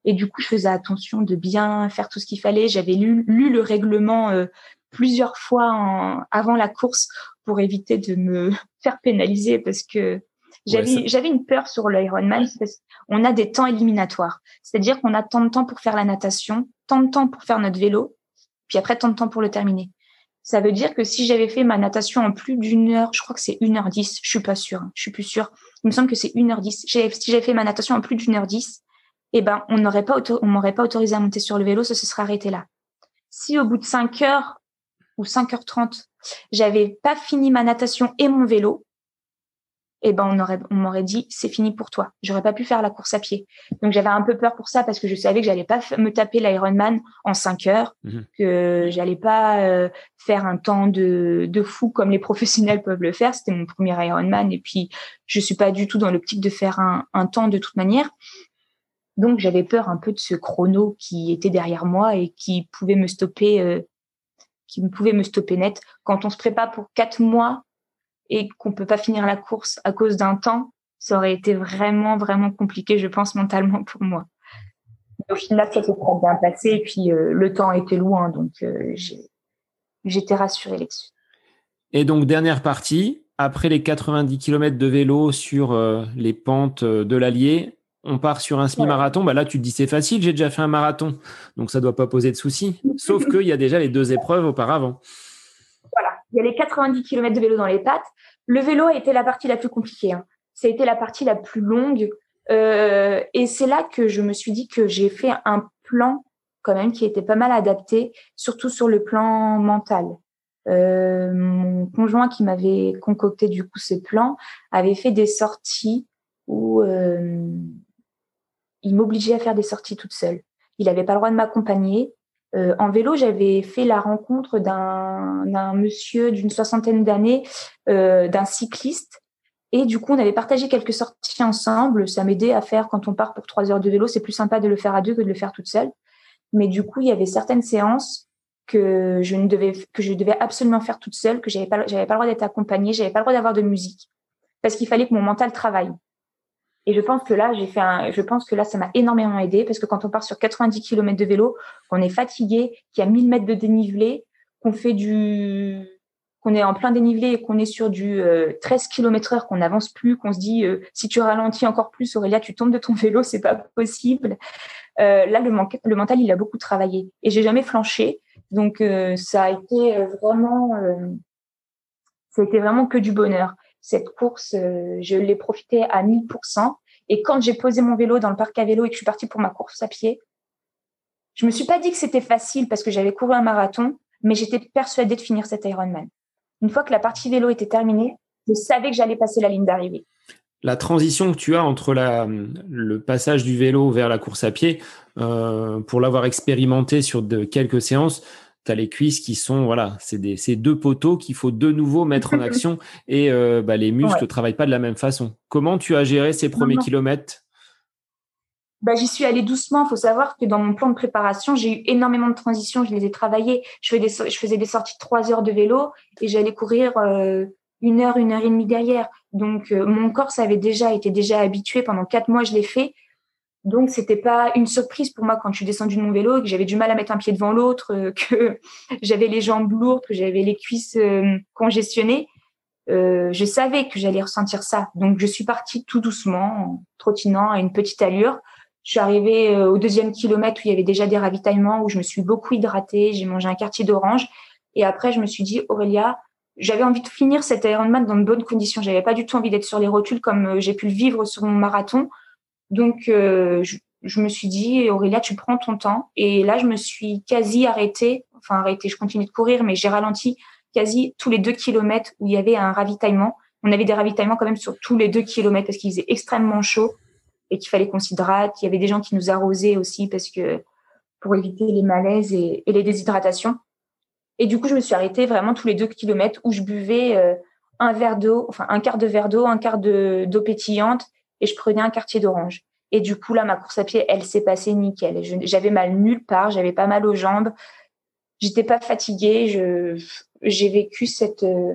Et du coup je faisais attention de bien faire tout ce qu'il fallait. J'avais lu, lu le règlement euh, plusieurs fois avant la course pour éviter de me [LAUGHS] faire pénaliser parce que j'avais une peur sur l'Ironman parce qu'on a des temps éliminatoires. C'est-à-dire qu'on a tant de temps pour faire la natation, tant de temps pour faire notre vélo, puis après tant de temps pour le terminer. Ça veut dire que si j'avais fait ma natation en plus d'une heure, je crois que c'est une heure dix, je suis pas sûre, hein, je suis plus sûre. Il me semble que c'est une heure dix. Si j'avais fait ma natation en plus d'une heure dix, eh ben, on n'aurait pas, on m'aurait pas autorisé à monter sur le vélo, ça se serait arrêté là. Si au bout de cinq heures, ou 5h30, j'avais pas fini ma natation et mon vélo, eh ben on aurait on m'aurait dit c'est fini pour toi. J'aurais pas pu faire la course à pied. Donc j'avais un peu peur pour ça parce que je savais que j'allais pas me taper l'Ironman en 5 heures, mhm. que j'allais pas euh, faire un temps de de fou comme les [LAUGHS] professionnels peuvent le faire. C'était mon premier Ironman et puis je suis pas du tout dans l'optique de faire un, un temps de toute manière. Donc j'avais peur un peu de ce chrono qui était derrière moi et qui pouvait me stopper euh, qui pouvait me stopper net quand on se prépare pour quatre mois et qu'on peut pas finir la course à cause d'un temps, ça aurait été vraiment, vraiment compliqué, je pense, mentalement pour moi. au final, ça s'est très bien passé et puis euh, le temps était loin, donc euh, j'étais rassurée là-dessus. Et donc, dernière partie, après les 90 km de vélo sur euh, les pentes de l'Allier, on part sur un semi-marathon. Bah là, tu te dis c'est facile, j'ai déjà fait un marathon, donc ça doit pas poser de soucis. Sauf qu'il y a déjà les deux épreuves auparavant. Voilà, il y a les 90 km de vélo dans les pattes. Le vélo a été la partie la plus compliquée. Hein. Ça a été la partie la plus longue. Euh, et c'est là que je me suis dit que j'ai fait un plan quand même qui était pas mal adapté, surtout sur le plan mental. Euh, mon conjoint qui m'avait concocté du coup ces plans avait fait des sorties où euh, il m'obligeait à faire des sorties toute seule. Il n'avait pas le droit de m'accompagner. Euh, en vélo, j'avais fait la rencontre d'un monsieur d'une soixantaine d'années, euh, d'un cycliste. Et du coup, on avait partagé quelques sorties ensemble. Ça m'aidait à faire quand on part pour trois heures de vélo. C'est plus sympa de le faire à deux que de le faire toute seule. Mais du coup, il y avait certaines séances que je ne devais que je devais absolument faire toute seule, que j'avais pas j'avais pas le droit d'être accompagnée, j'avais pas le droit d'avoir de musique parce qu'il fallait que mon mental travaille. Et je pense que là, j'ai fait un, je pense que là, ça m'a énormément aidé parce que quand on part sur 90 km de vélo, qu'on est fatigué, qu'il y a 1000 mètres de dénivelé, qu'on fait du, qu'on est en plein dénivelé et qu'on est sur du 13 km heure, qu'on n'avance plus, qu'on se dit, euh, si tu ralentis encore plus, Aurélia, tu tombes de ton [LAUGHS] vélo, c'est pas possible. Euh, là, le, le mental, il a beaucoup travaillé et j'ai jamais flanché. Donc, euh, ça a été vraiment, ça a été vraiment que du bonheur cette course, euh, je l'ai profité à 1000%. Et quand j'ai posé mon vélo dans le parc à vélo et que je suis partie pour ma course à pied, je me suis pas dit que c'était facile parce que j'avais couru un marathon, mais j'étais persuadée de finir cet Ironman. Une fois que la partie vélo était terminée, je savais que j'allais passer la ligne d'arrivée. La transition que tu as entre le passage du vélo vers la course à pied, euh, pour l'avoir expérimenté sur de, quelques séances, tu as les cuisses qui sont, voilà, c'est deux poteaux qu'il faut de nouveau mettre en [LAUGHS] action et euh, bah, les muscles ne travaillent pas de la même façon. Comment tu as géré ces premiers kilomètres? Bah, J'y suis allée doucement. Il faut savoir que dans mon plan de préparation, j'ai eu énormément de transitions. Je les ai travaillées. Je faisais des, je faisais des sorties de trois heures de vélo et j'allais courir euh, une heure, une heure et demie derrière. Donc, euh, mon corps, ça avait déjà été déjà habitué. Pendant quatre mois, je l'ai fait. Donc, c'était pas une surprise pour moi quand je suis descendue de mon vélo, que j'avais du mal à mettre un pied devant l'autre, euh, [LAUGHS] que j'avais les jambes lourdes, que j'avais les cuisses euh, congestionnées. Euh, je savais que j'allais ressentir ça. Donc, je suis partie tout doucement, en trottinant à une petite allure. Je suis arrivée au deuxième kilomètre où il y avait déjà des ravitaillements, où je me suis beaucoup hydratée. J'ai mangé un quartier d'orange. Et après, je me suis dit, Aurélia, j'avais envie de finir cet Ironman dans de bonnes conditions. J'avais pas du tout envie d'être sur les rotules comme j'ai pu le vivre sur mon marathon. Donc, euh, je, me suis dit, Aurélia, tu prends ton temps. Et là, je me suis quasi arrêtée. Enfin, arrêtée, je continue de courir, mais j'ai ralenti quasi tous les deux kilomètres où il y avait un ravitaillement. On avait des ravitaillements quand même sur tous les deux kilomètres parce qu'il faisait extrêmement chaud et qu'il fallait qu'on s'hydrate. Il y avait des gens qui nous arrosaient aussi parce que pour éviter les malaises et, les déshydratations. Et du coup, je me suis arrêtée vraiment tous les deux kilomètres où je buvais euh, un verre d'eau, enfin un quart de verre d'eau, un quart d'eau pétillante je prenais un quartier d'orange. Et du coup, là, ma course à pied, elle s'est passée nickel. J'avais mal nulle part, j'avais pas mal aux jambes, j'étais pas fatiguée. J'ai vécu cette, euh,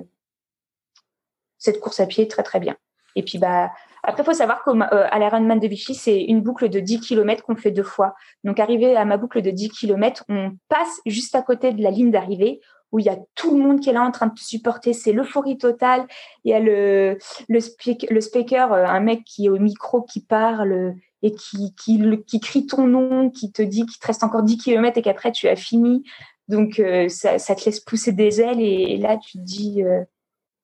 cette course à pied très, très bien. Et puis, bah, après, il faut savoir qu'à euh, l'Ironman de Vichy, c'est une boucle de 10 km qu'on fait deux fois. Donc, arrivé à ma boucle de 10 km, on passe juste à côté de la ligne d'arrivée où il y a tout le monde qui est là en train de te supporter. C'est l'euphorie totale. Il y a le, le, le speaker, euh, un mec qui est au micro, qui parle et qui, qui, qui crie ton nom, qui te dit qu'il te reste encore 10 km et qu'après tu as fini. Donc, euh, ça, ça, te laisse pousser des ailes et, là, tu te dis, euh,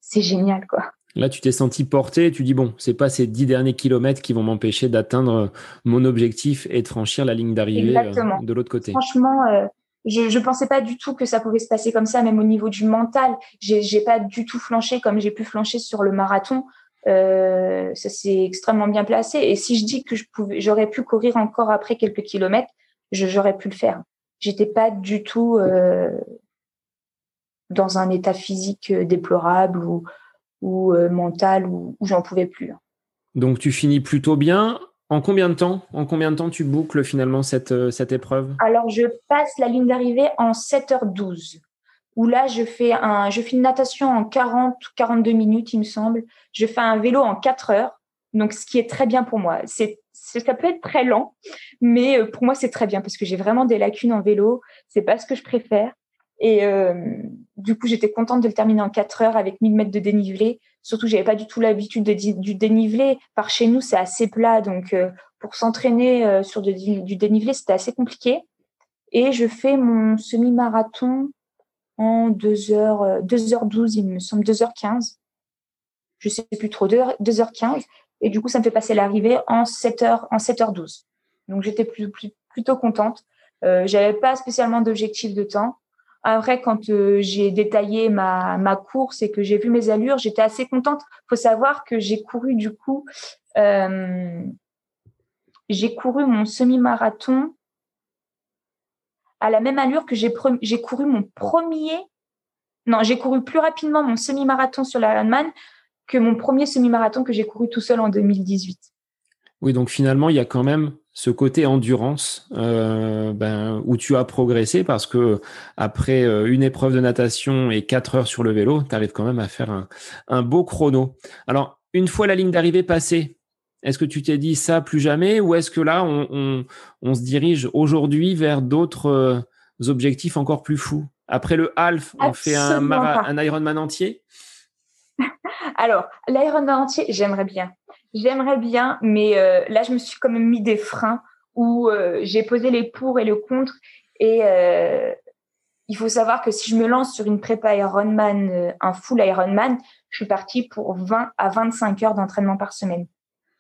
c'est génial, quoi. Là, tu t'es senti porté, tu dis bon, c'est pas ces dix derniers kilomètres qui vont m'empêcher d'atteindre mon objectif et de franchir la ligne d'arrivée de l'autre côté. Franchement, je je pensais pas du tout que ça pouvait se passer comme ça, même au niveau du mental. J'ai pas du tout flanché comme j'ai pu flancher sur le marathon. ça s'est extrêmement bien placé. Et si je dis que j'aurais pu courir encore après quelques kilomètres, j'aurais pu le faire. J'étais pas du tout dans un état physique déplorable ou, ou mental où, où j'en pouvais plus. Donc tu finis plutôt bien. En combien de temps En combien de temps tu boucles finalement cette, euh, cette épreuve? Alors je passe la ligne d'arrivée en 7h12. Où là je fais un je fais une natation en 40 ou 42 minutes il me semble. Je fais un vélo en 4 heures. Donc ce qui est très bien pour moi. C'est ça peut être très lent, mais euh, pour moi c'est très bien parce que j'ai vraiment des lacunes en vélo. C'est pas ce que je préfère. Et euh, du coup, j'étais contente de le terminer en 4 heures avec 1000 mètres de dénivelé. Surtout, j'avais pas du tout l'habitude du dénivelé. Par chez nous, c'est assez plat, donc euh, pour s'entraîner euh, sur du dénivelé, c'était assez compliqué. Et je fais mon semi-marathon en 2 heures, 2h12, il me semble, 2h15. Je sais plus trop, 2 h 15 Et du coup, ça me fait passer l'arrivée en 7h, en 7h12. Donc, j'étais plutôt contente. Euh, j'avais pas spécialement d'objectif de temps. Après, quand euh, j'ai détaillé ma, ma course et que j'ai vu mes allures, j'étais assez contente. Il faut savoir que j'ai couru du coup, euh, j'ai couru mon semi-marathon à la même allure que j'ai, j'ai couru mon premier. Non, j'ai couru plus rapidement mon semi-marathon sur l'Ironman que mon premier semi-marathon que j'ai couru tout seul en 2018. Oui, donc finalement, il y a quand même ce côté endurance euh, ben, où tu as progressé parce que après euh, une épreuve de natation et quatre heures sur le vélo, tu arrives quand même à faire un, un, beau chrono. Alors, une fois la ligne d'arrivée passée, est-ce que tu t'es dit ça plus jamais ou est-ce que là, on, on, on se dirige aujourd'hui vers d'autres euh, objectifs encore plus fous? Après le half, on fait un, un Ironman entier? [LAUGHS] Alors, l'Ironman entier, j'aimerais bien. J'aimerais bien, mais euh, là, je me suis quand même mis des freins où euh, j'ai posé les pour et le contre. Et euh, il faut savoir que si je me lance sur une prépa Ironman, un full Ironman, je suis partie pour 20 à 25 heures d'entraînement par semaine.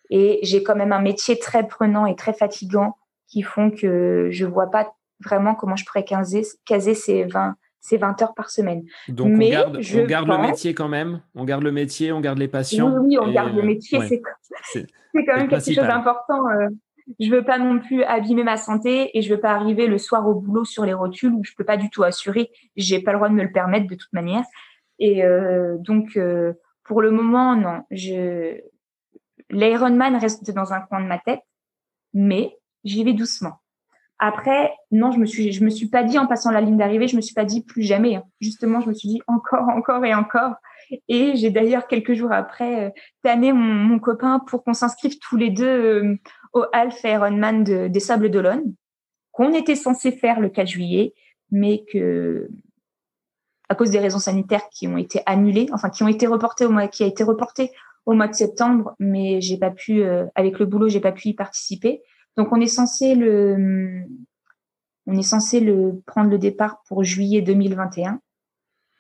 Et j'ai quand même un métier très prenant et très fatigant qui font que je vois pas vraiment comment je pourrais caser, caser ces 20, c'est 20 heures par semaine. Donc on garde, on garde le métier quand même, on garde le métier, on garde les patients. Oui, on garde le métier, c'est quand même [LAUGHS] quelque chose d'important. Euh. je veux pas non plus abîmer ma santé et je veux pas arriver le soir au boulot sur les rotules où je peux pas du tout assurer. J'ai pas le droit de me le permettre de toute manière. Et euh, donc euh, pour le moment, non. Je l'Ironman reste dans un coin de ma tête, mais j'y vais doucement. Après, non, je me suis, je me suis pas dit en passant la ligne d'arrivée, je me suis pas dit plus jamais. Justement, je me suis dit encore, [LAUGHS] encore et encore. Et j'ai d'ailleurs quelques jours après euh, tanné mon, mon, copain pour qu'on s'inscrive tous les deux euh, au Half Ironman de, des Sables d'Olonne, qu'on était censé faire le 4 juillet, mais que à cause des raisons sanitaires qui ont été annulées, enfin qui ont été reportées au mois, qui a été reporté au mois de septembre, mais j'ai pas pu, euh, avec le boulot, j'ai pas pu y participer. Donc on est censé le, on est censé le prendre le départ pour juillet 2021,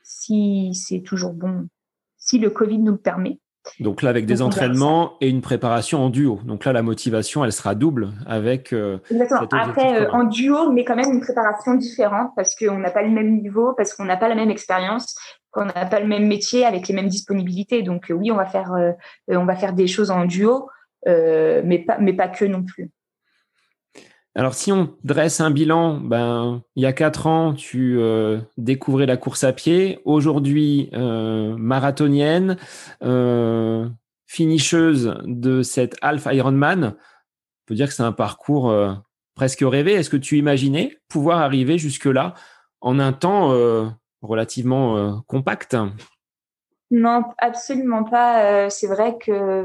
si c'est toujours bon, si le Covid nous le permet. Donc là, avec des entraînements et une préparation en duo. Donc là, la motivation, elle sera double avec. Euh, Exactement. Après, euh, en duo, mais quand même une préparation différente parce qu'on n'a pas le même niveau, parce qu'on n'a pas la même expérience, qu'on n'a pas le même métier avec les mêmes disponibilités. Donc euh, oui, on va faire, on va faire des choses en duo, mais pas, mais pas que non plus. Alors, si on dresse un bilan, ben, il y a quatre ans, tu euh, découvrais la course à pied. Aujourd'hui, euh, marathonienne, euh, de cette Half Ironman. On peut dire que c'est un parcours euh, presque rêvé. Est-ce que tu imaginais pouvoir arriver jusque-là en un temps relativement compact? Non, absolument pas. c'est vrai que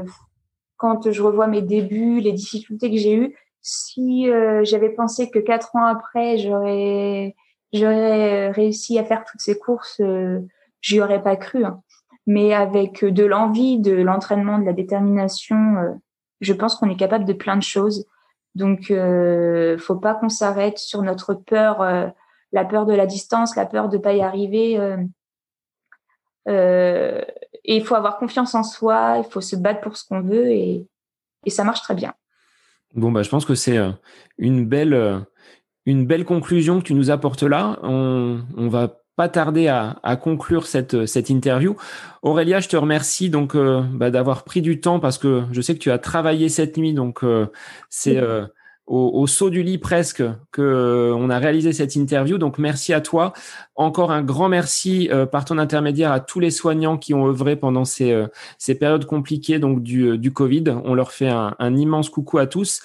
quand je revois mes débuts, les difficultés que j'ai eues, si euh, j'avais pensé que quatre ans après, j'aurais j'aurais réussi à faire toutes ces courses, euh, j'y aurais pas cru. Hein. Mais avec de l'envie, de l'entraînement, de la détermination, euh, je pense qu'on est capable de plein de choses. Donc, euh, faut pas qu'on s'arrête sur notre peur, euh, la peur de la distance, la peur de pas y arriver. et il faut avoir confiance en soi, il faut se battre pour ce qu'on veut et, et ça marche très bien. Bon, bah, je pense que c'est euh, une belle, euh, une belle conclusion que tu nous apportes là. On, on va pas tarder à, conclure cette, cette interview. Aurélia, je te remercie donc bah, d'avoir pris du temps parce que je sais que tu as travaillé cette nuit, donc c'est au, saut du lit presque que euh, on a réalisé cette interview. Donc merci à toi. Encore un grand merci euh, par ton intermédiaire à tous les soignants qui ont œuvré pendant ces, euh, ces périodes compliquées donc du, du Covid. On leur fait un, immense coucou à tous.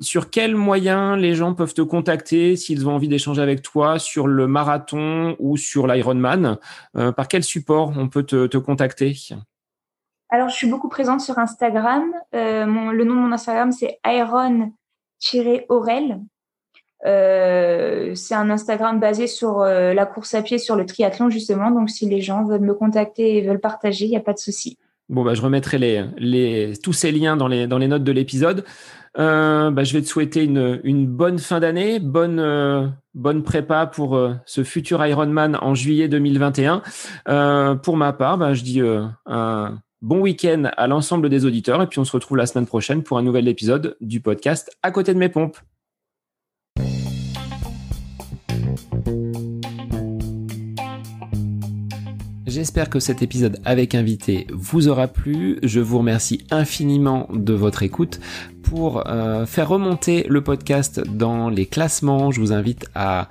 sur quels moyens les gens peuvent te contacter s'ils ont envie d'échanger avec toi sur le marathon ou sur l'Ironman? Par quel support on peut te, te contacter? Alors, je suis beaucoup présente sur Instagram. le nom de mon Instagram, c'est Iron Aurel. Euh, c'est un Instagram basé sur euh, la course à pied, sur le triathlon justement. Donc si les gens veulent me contacter et veulent partager, il n'y a pas de souci. Bon, bah, je remettrai tous ces liens dans les, notes de l'épisode. Euh, bah, je vais te souhaiter une, une bonne fin d'année, bonne, bonne prépa pour ce futur Ironman en juillet 2021. pour ma part, bah, je dis un Bon week-end à l'ensemble des auditeurs et puis on se retrouve la semaine prochaine pour un nouvel épisode du podcast À côté de mes pompes. J'espère que cet épisode avec invité vous aura plu. Je vous remercie infiniment de votre écoute. Pour euh, faire remonter le podcast dans les classements, je vous invite à